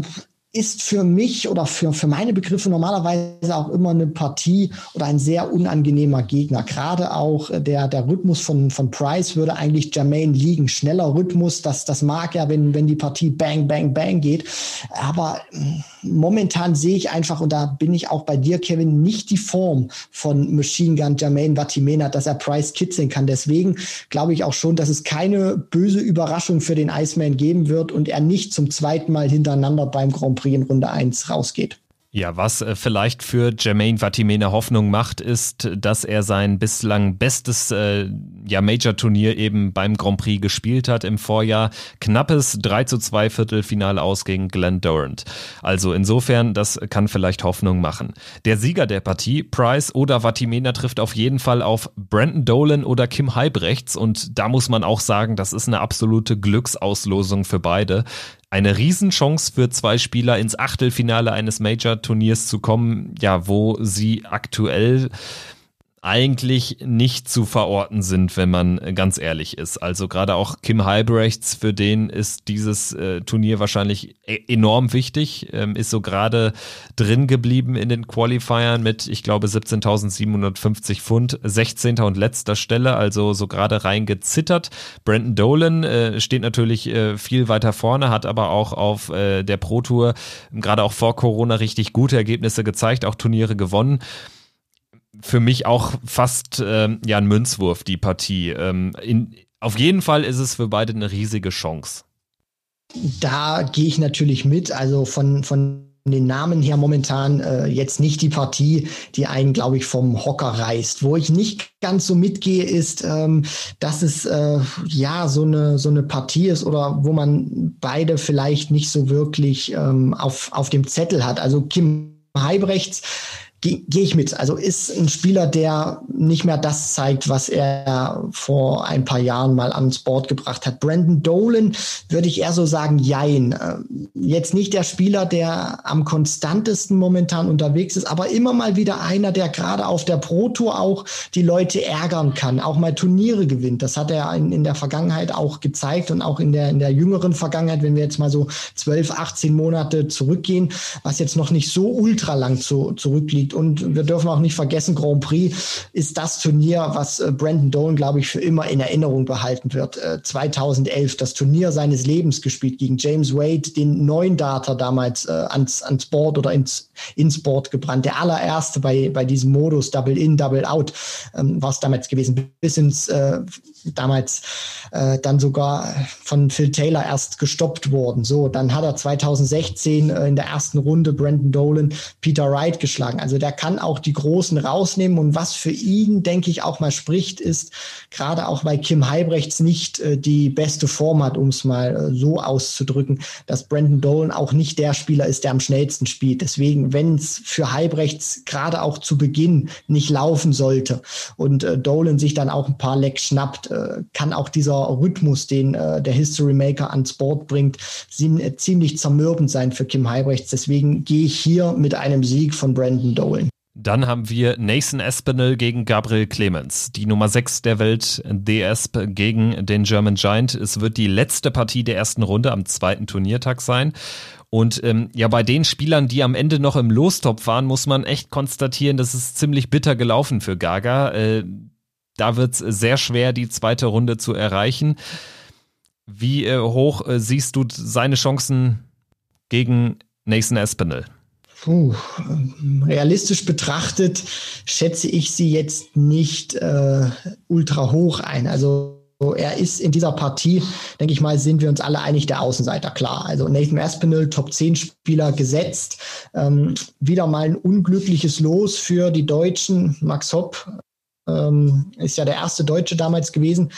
ist für mich oder für, für meine Begriffe normalerweise auch immer eine Partie oder ein sehr unangenehmer Gegner. Gerade auch äh, der, der Rhythmus von, von Price würde eigentlich Jermaine liegen. Schneller Rhythmus, das, das mag ja, wenn, wenn die Partie bang, bang, bang geht. Aber mm, momentan sehe ich einfach, und da bin ich auch bei dir, Kevin, nicht die Form von Machine Gun Jermaine Vatimena, dass er Price kitzeln kann. Deswegen glaube ich auch schon, dass es keine böse Überraschung für den Iceman geben wird und er nicht zum zweiten Mal hintereinander beim Grand Prix in Runde 1 rausgeht. Ja, was äh, vielleicht für Jermaine Vatimena Hoffnung macht, ist, dass er sein bislang bestes äh, ja, Major-Turnier eben beim Grand Prix gespielt hat im Vorjahr. Knappes 3 zu 2 Viertelfinale aus gegen Glenn Durant. Also insofern, das kann vielleicht Hoffnung machen. Der Sieger der Partie, Price oder Vatimena, trifft auf jeden Fall auf Brandon Dolan oder Kim Halbrechts und da muss man auch sagen, das ist eine absolute Glücksauslosung für beide eine Riesenchance für zwei Spieler ins Achtelfinale eines Major-Turniers zu kommen, ja, wo sie aktuell eigentlich nicht zu verorten sind, wenn man ganz ehrlich ist. Also gerade auch Kim Halbrechts, für den ist dieses äh, Turnier wahrscheinlich e enorm wichtig, ähm, ist so gerade drin geblieben in den Qualifiern mit, ich glaube, 17.750 Pfund, 16. und letzter Stelle, also so gerade reingezittert. Brandon Dolan äh, steht natürlich äh, viel weiter vorne, hat aber auch auf äh, der Pro Tour gerade auch vor Corona richtig gute Ergebnisse gezeigt, auch Turniere gewonnen für mich auch fast ähm, ja ein Münzwurf, die Partie. Ähm, in, auf jeden Fall ist es für beide eine riesige Chance. Da gehe ich natürlich mit. Also von, von den Namen her momentan äh, jetzt nicht die Partie, die einen, glaube ich, vom Hocker reißt. Wo ich nicht ganz so mitgehe, ist, ähm, dass es äh, ja so eine, so eine Partie ist oder wo man beide vielleicht nicht so wirklich ähm, auf, auf dem Zettel hat. Also Kim Heibrechts gehe geh ich mit. Also ist ein Spieler, der nicht mehr das zeigt, was er vor ein paar Jahren mal ans Board gebracht hat. Brandon Dolan würde ich eher so sagen, jein. Äh, jetzt nicht der Spieler, der am konstantesten momentan unterwegs ist, aber immer mal wieder einer, der gerade auf der Pro Tour auch die Leute ärgern kann, auch mal Turniere gewinnt. Das hat er in, in der Vergangenheit auch gezeigt und auch in der, in der jüngeren Vergangenheit, wenn wir jetzt mal so 12, 18 Monate zurückgehen, was jetzt noch nicht so ultra lang zu, zurückliegt Und wir dürfen auch nicht vergessen, Grand Prix ist das Turnier, was äh, Brandon Dolan, glaube ich, für immer in Erinnerung behalten wird. 2011 äh, das Turnier seines Lebens gespielt gegen James Wade, den neuen Data damals äh, ans, ans Board oder ins, ins Board gebrannt. Der allererste bei, bei diesem Modus Double In, Double Out ähm, war es damals gewesen. Bis ins äh, damals äh, dann sogar von Phil Taylor erst gestoppt worden. So, dann hat er 2016 äh, in der ersten Runde Brandon Dolan Peter Wright geschlagen. Also der kann auch die Großen rausnehmen. Und was für ihn, denke ich, auch mal spricht, ist gerade auch bei Kim Heibrechts nicht äh, die beste Form hat, um es mal äh, so auszudrücken, dass Brandon Dolan auch nicht der Spieler ist, der am schnellsten spielt. Deswegen, wenn es für Heibrechts gerade auch zu Beginn nicht laufen sollte und äh, Dolan sich dann auch ein paar Lecks schnappt, äh, kann auch dieser Rhythmus, den äh, der History Maker ans Board bringt, ziemlich zermürbend sein für Kim Heibrechts. Deswegen gehe ich hier mit einem Sieg von Brandon Dolan. Dann haben wir Nathan Espinel gegen Gabriel Clemens. Die Nummer 6 der Welt, DSP gegen den German Giant. Es wird die letzte Partie der ersten Runde am zweiten Turniertag sein. Und ähm, ja, bei den Spielern, die am Ende noch im Lostopf waren, muss man echt konstatieren, das ist ziemlich bitter gelaufen für Gaga. Äh, da wird es sehr schwer, die zweite Runde zu erreichen. Wie äh, hoch äh, siehst du seine Chancen gegen Nathan Espinel? Puh, realistisch betrachtet schätze ich sie jetzt nicht äh, ultra hoch ein. Also er ist in dieser Partie, denke ich mal, sind wir uns alle einig, der Außenseiter, klar. Also Nathan Aspinall, Top 10 Spieler gesetzt. Ähm, wieder mal ein unglückliches Los für die Deutschen. Max Hopp ähm, ist ja der erste Deutsche damals gewesen,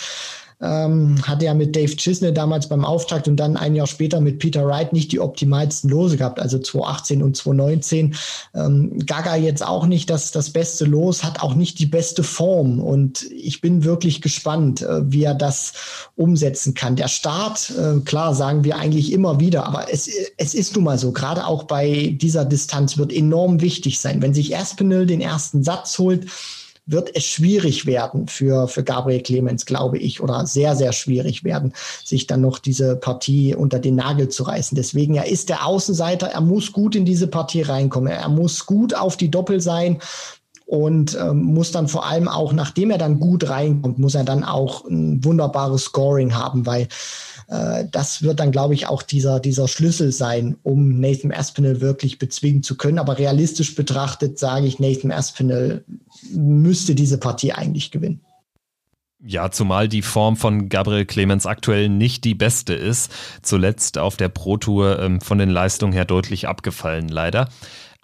ähm, hatte ja mit Dave Chisnell damals beim Auftakt und dann ein Jahr später mit Peter Wright nicht die optimalsten Lose gehabt, also 2018 und 2019. Ähm, Gaga jetzt auch nicht das, das beste Los, hat auch nicht die beste Form und ich bin wirklich gespannt, äh, wie er das umsetzen kann. Der Start, äh, klar, sagen wir eigentlich immer wieder, aber es, es ist nun mal so, gerade auch bei dieser Distanz wird enorm wichtig sein. Wenn sich Aspinall den ersten Satz holt, wird es schwierig werden für, für Gabriel Clemens, glaube ich, oder sehr, sehr schwierig werden, sich dann noch diese Partie unter den Nagel zu reißen. Deswegen, er ist der Außenseiter, er muss gut in diese Partie reinkommen, er muss gut auf die Doppel sein und ähm, muss dann vor allem auch, nachdem er dann gut reinkommt, muss er dann auch ein wunderbares Scoring haben, weil äh, das wird dann, glaube ich, auch dieser, dieser Schlüssel sein, um Nathan Aspinall wirklich bezwingen zu können. Aber realistisch betrachtet sage ich, Nathan Aspinall müsste diese Partie eigentlich gewinnen. Ja, zumal die Form von Gabriel Clemens aktuell nicht die beste ist. Zuletzt auf der Pro Tour ähm, von den Leistungen her deutlich abgefallen, leider.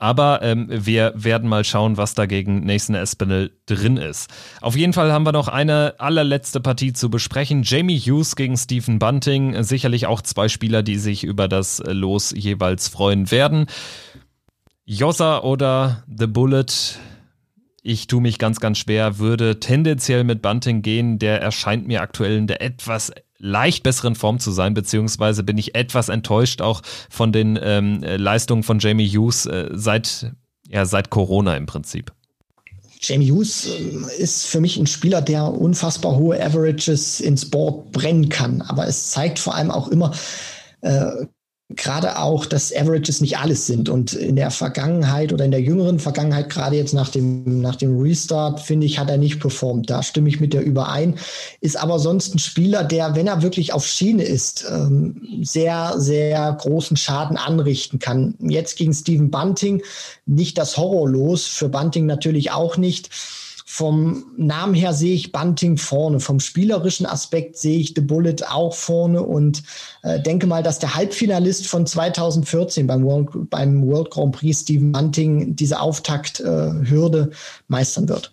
Aber ähm, wir werden mal schauen, was da gegen Nathan Espinel drin ist. Auf jeden Fall haben wir noch eine allerletzte Partie zu besprechen. Jamie Hughes gegen Stephen Bunting. Sicherlich auch zwei Spieler, die sich über das Los jeweils freuen werden. Jossa oder The Bullet ich tue mich ganz, ganz schwer, würde tendenziell mit Bunting gehen. Der erscheint mir aktuell in der etwas leicht besseren Form zu sein, beziehungsweise bin ich etwas enttäuscht auch von den ähm, Leistungen von Jamie Hughes äh, seit, ja, seit Corona im Prinzip. Jamie Hughes äh, ist für mich ein Spieler, der unfassbar hohe Averages ins Board brennen kann. Aber es zeigt vor allem auch immer, äh, gerade auch, dass Averages nicht alles sind. Und in der Vergangenheit oder in der jüngeren Vergangenheit, gerade jetzt nach dem, nach dem Restart, finde ich, hat er nicht performt. Da stimme ich mit der überein. Ist aber sonst ein Spieler, der, wenn er wirklich auf Schiene ist, ähm, sehr, sehr großen Schaden anrichten kann. Jetzt gegen Steven Bunting nicht das Horror los, für Bunting natürlich auch nicht. Vom Namen her sehe ich Bunting vorne. Vom spielerischen Aspekt sehe ich The Bullet auch vorne und äh, denke mal, dass der Halbfinalist von 2014 beim World, beim World Grand Prix Steven Bunting diese Auftakthürde äh, meistern wird.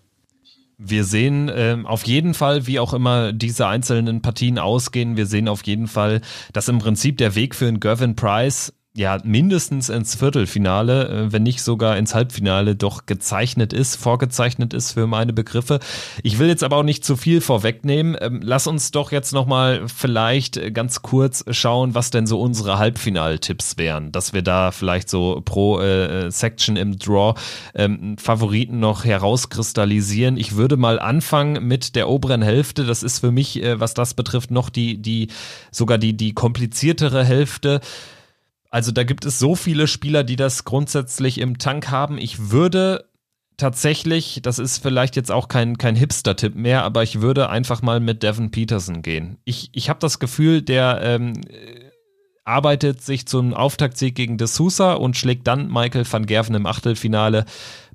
Wir sehen äh, auf jeden Fall, wie auch immer diese einzelnen Partien ausgehen, wir sehen auf jeden Fall, dass im Prinzip der Weg für einen Gervin Price ja mindestens ins Viertelfinale, äh, wenn nicht sogar ins Halbfinale doch gezeichnet ist, vorgezeichnet ist für meine Begriffe. Ich will jetzt aber auch nicht zu viel vorwegnehmen. Ähm, lass uns doch jetzt nochmal vielleicht ganz kurz schauen, was denn so unsere Halbfinaltipps wären, dass wir da vielleicht so pro äh, Section im Draw ähm, Favoriten noch herauskristallisieren. Ich würde mal anfangen mit der oberen Hälfte. Das ist für mich, äh, was das betrifft, noch die die sogar die die kompliziertere Hälfte. Also da gibt es so viele Spieler, die das grundsätzlich im Tank haben. Ich würde tatsächlich, das ist vielleicht jetzt auch kein, kein Hipster-Tipp mehr, aber ich würde einfach mal mit Devin Peterson gehen. Ich, ich habe das Gefühl, der ähm, arbeitet sich zum Auftaktsieg gegen De Sousa und schlägt dann Michael van Gerven im Achtelfinale,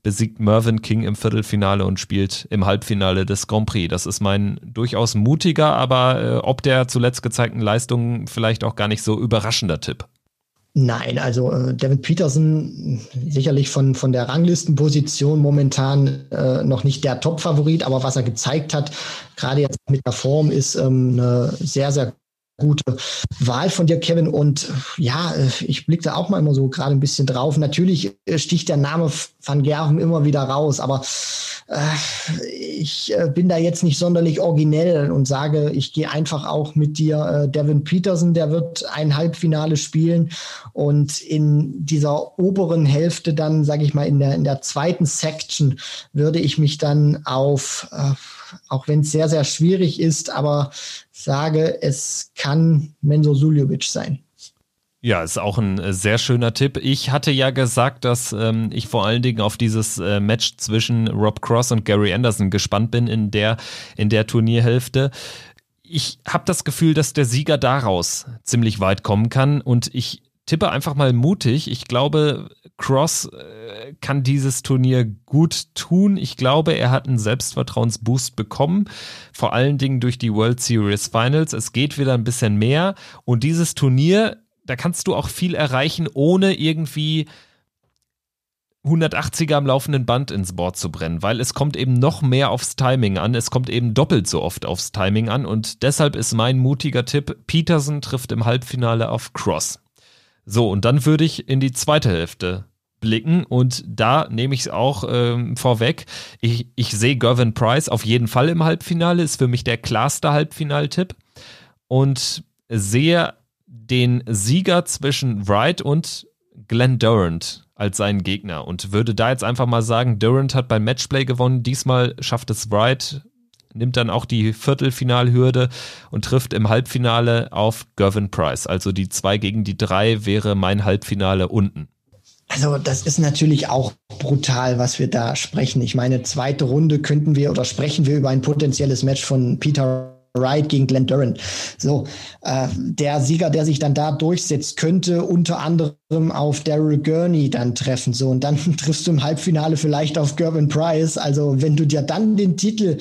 besiegt Mervyn King im Viertelfinale und spielt im Halbfinale des Grand Prix. Das ist mein durchaus mutiger, aber äh, ob der zuletzt gezeigten Leistungen vielleicht auch gar nicht so überraschender Tipp. Nein, also äh, David Peterson sicherlich von, von der Ranglistenposition momentan äh, noch nicht der Top-Favorit, aber was er gezeigt hat, gerade jetzt mit der Form, ist ähm, eine sehr, sehr gute Wahl von dir, Kevin. Und ja, ich blicke da auch mal immer so gerade ein bisschen drauf. Natürlich sticht der Name Van Gerven immer wieder raus, aber äh, ich äh, bin da jetzt nicht sonderlich originell und sage, ich gehe einfach auch mit dir. Äh, Devin Peterson, der wird ein Halbfinale spielen und in dieser oberen Hälfte dann, sage ich mal, in der, in der zweiten Section würde ich mich dann auf, äh, auch wenn es sehr, sehr schwierig ist, aber sage, es kann Menzo Suljovic sein. Ja, ist auch ein äh, sehr schöner Tipp. Ich hatte ja gesagt, dass ähm, ich vor allen Dingen auf dieses äh, Match zwischen Rob Cross und Gary Anderson gespannt bin in der in der Turnierhälfte. Ich habe das Gefühl, dass der Sieger daraus ziemlich weit kommen kann und ich tippe einfach mal mutig. Ich glaube, Cross äh, kann dieses Turnier gut tun. Ich glaube, er hat einen Selbstvertrauensboost bekommen, vor allen Dingen durch die World Series Finals. Es geht wieder ein bisschen mehr und dieses Turnier da kannst du auch viel erreichen, ohne irgendwie 180er am laufenden Band ins Board zu brennen, weil es kommt eben noch mehr aufs Timing an. Es kommt eben doppelt so oft aufs Timing an und deshalb ist mein mutiger Tipp, Peterson trifft im Halbfinale auf Cross. So, und dann würde ich in die zweite Hälfte blicken und da nehme ich es auch ähm, vorweg. Ich, ich sehe Gervin Price auf jeden Fall im Halbfinale, ist für mich der klarste Halbfinaltipp und sehe den Sieger zwischen Wright und Glenn Durant als seinen Gegner und würde da jetzt einfach mal sagen, Durant hat beim Matchplay gewonnen, diesmal schafft es Wright, nimmt dann auch die Viertelfinalhürde und trifft im Halbfinale auf Gervin Price. Also die zwei gegen die drei wäre mein Halbfinale unten. Also das ist natürlich auch brutal, was wir da sprechen. Ich meine, zweite Runde könnten wir oder sprechen wir über ein potenzielles Match von Peter Wright gegen Glenn Duran. So, äh, der Sieger, der sich dann da durchsetzt, könnte unter anderem auf Daryl Gurney dann treffen. So, und dann triffst du im Halbfinale vielleicht auf Gervin Price. Also, wenn du dir dann den Titel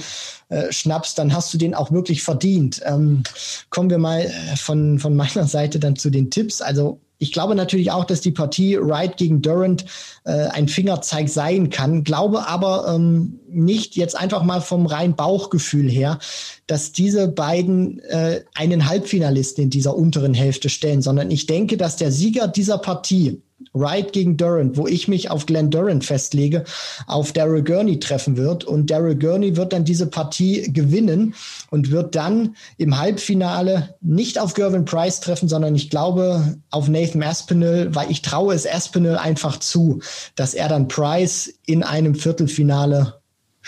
äh, schnappst, dann hast du den auch wirklich verdient. Ähm, kommen wir mal äh, von, von meiner Seite dann zu den Tipps. Also, ich glaube natürlich auch, dass die Partie Wright gegen Durant äh, ein Fingerzeig sein kann, glaube aber ähm, nicht jetzt einfach mal vom rein Bauchgefühl her, dass diese beiden äh, einen Halbfinalisten in dieser unteren Hälfte stellen, sondern ich denke, dass der Sieger dieser Partie Wright gegen Durant, wo ich mich auf Glenn Durant festlege, auf Daryl Gurney treffen wird. Und Daryl Gurney wird dann diese Partie gewinnen und wird dann im Halbfinale nicht auf Gervin Price treffen, sondern ich glaube auf Nathan Aspinall, weil ich traue es Aspinall einfach zu, dass er dann Price in einem Viertelfinale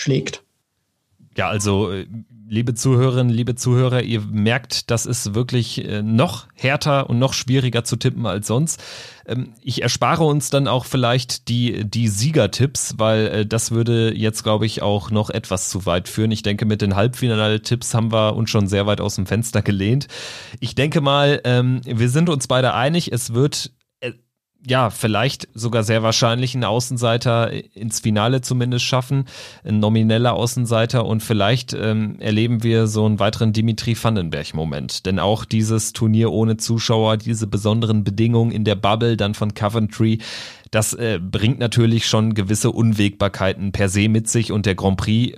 schlägt. Ja, also äh, liebe Zuhörerinnen, liebe Zuhörer, ihr merkt, das ist wirklich äh, noch härter und noch schwieriger zu tippen als sonst. Ähm, ich erspare uns dann auch vielleicht die, die Siegertipps, weil äh, das würde jetzt, glaube ich, auch noch etwas zu weit führen. Ich denke, mit den Halbfinale-Tipps haben wir uns schon sehr weit aus dem Fenster gelehnt. Ich denke mal, ähm, wir sind uns beide einig, es wird ja, vielleicht sogar sehr wahrscheinlich ein Außenseiter ins Finale zumindest schaffen, ein nomineller Außenseiter und vielleicht ähm, erleben wir so einen weiteren Dimitri Vandenberg-Moment. Denn auch dieses Turnier ohne Zuschauer, diese besonderen Bedingungen in der Bubble dann von Coventry, das äh, bringt natürlich schon gewisse Unwägbarkeiten per se mit sich und der Grand Prix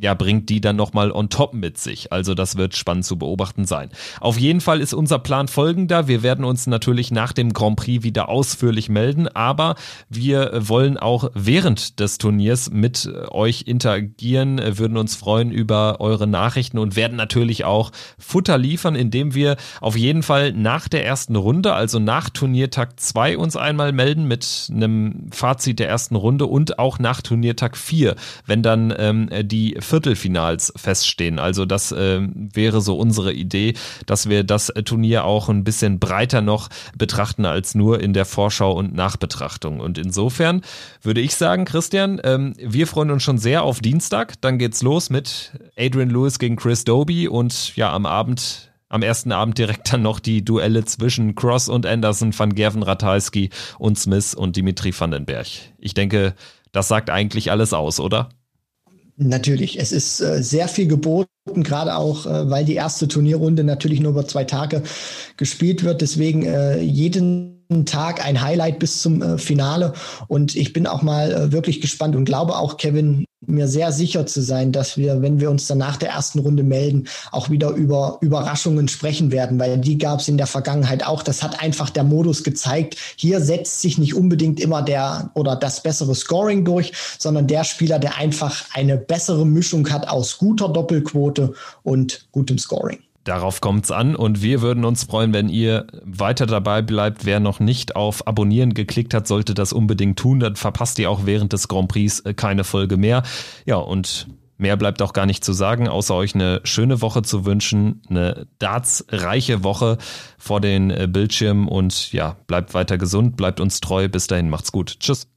ja, bringt die dann nochmal on top mit sich. Also das wird spannend zu beobachten sein. Auf jeden Fall ist unser Plan folgender. Wir werden uns natürlich nach dem Grand Prix wieder ausführlich melden, aber wir wollen auch während des Turniers mit euch interagieren, würden uns freuen über eure Nachrichten und werden natürlich auch Futter liefern, indem wir auf jeden Fall nach der ersten Runde, also nach Turniertag 2 uns einmal melden mit einem Fazit der ersten Runde und auch nach Turniertag 4, wenn dann ähm, die Viertelfinals feststehen. Also das äh, wäre so unsere Idee, dass wir das Turnier auch ein bisschen breiter noch betrachten als nur in der Vorschau und Nachbetrachtung. Und insofern würde ich sagen, Christian, ähm, wir freuen uns schon sehr auf Dienstag. Dann geht's los mit Adrian Lewis gegen Chris Doby und ja, am Abend am ersten Abend direkt dann noch die Duelle zwischen Cross und Anderson, Van Gerven Ratajski und Smith und Dimitri Vandenberg. Ich denke, das sagt eigentlich alles aus, oder? Natürlich, es ist äh, sehr viel geboten, gerade auch, äh, weil die erste Turnierrunde natürlich nur über zwei Tage gespielt wird. Deswegen äh, jeden Tag ein Highlight bis zum äh, Finale. Und ich bin auch mal äh, wirklich gespannt und glaube auch, Kevin, mir sehr sicher zu sein, dass wir, wenn wir uns dann nach der ersten Runde melden, auch wieder über Überraschungen sprechen werden, weil die gab es in der Vergangenheit auch. Das hat einfach der Modus gezeigt. Hier setzt sich nicht unbedingt immer der oder das bessere Scoring durch, sondern der Spieler, der einfach eine bessere Mischung hat aus guter Doppelquote und gutem Scoring. Darauf kommt's an und wir würden uns freuen, wenn ihr weiter dabei bleibt. Wer noch nicht auf Abonnieren geklickt hat, sollte das unbedingt tun. Dann verpasst ihr auch während des Grand Prix äh, keine Folge mehr. Ja, und mehr bleibt auch gar nicht zu sagen, außer euch eine schöne Woche zu wünschen, eine dartsreiche Woche vor den äh, Bildschirmen und ja, bleibt weiter gesund, bleibt uns treu. Bis dahin, macht's gut. Tschüss.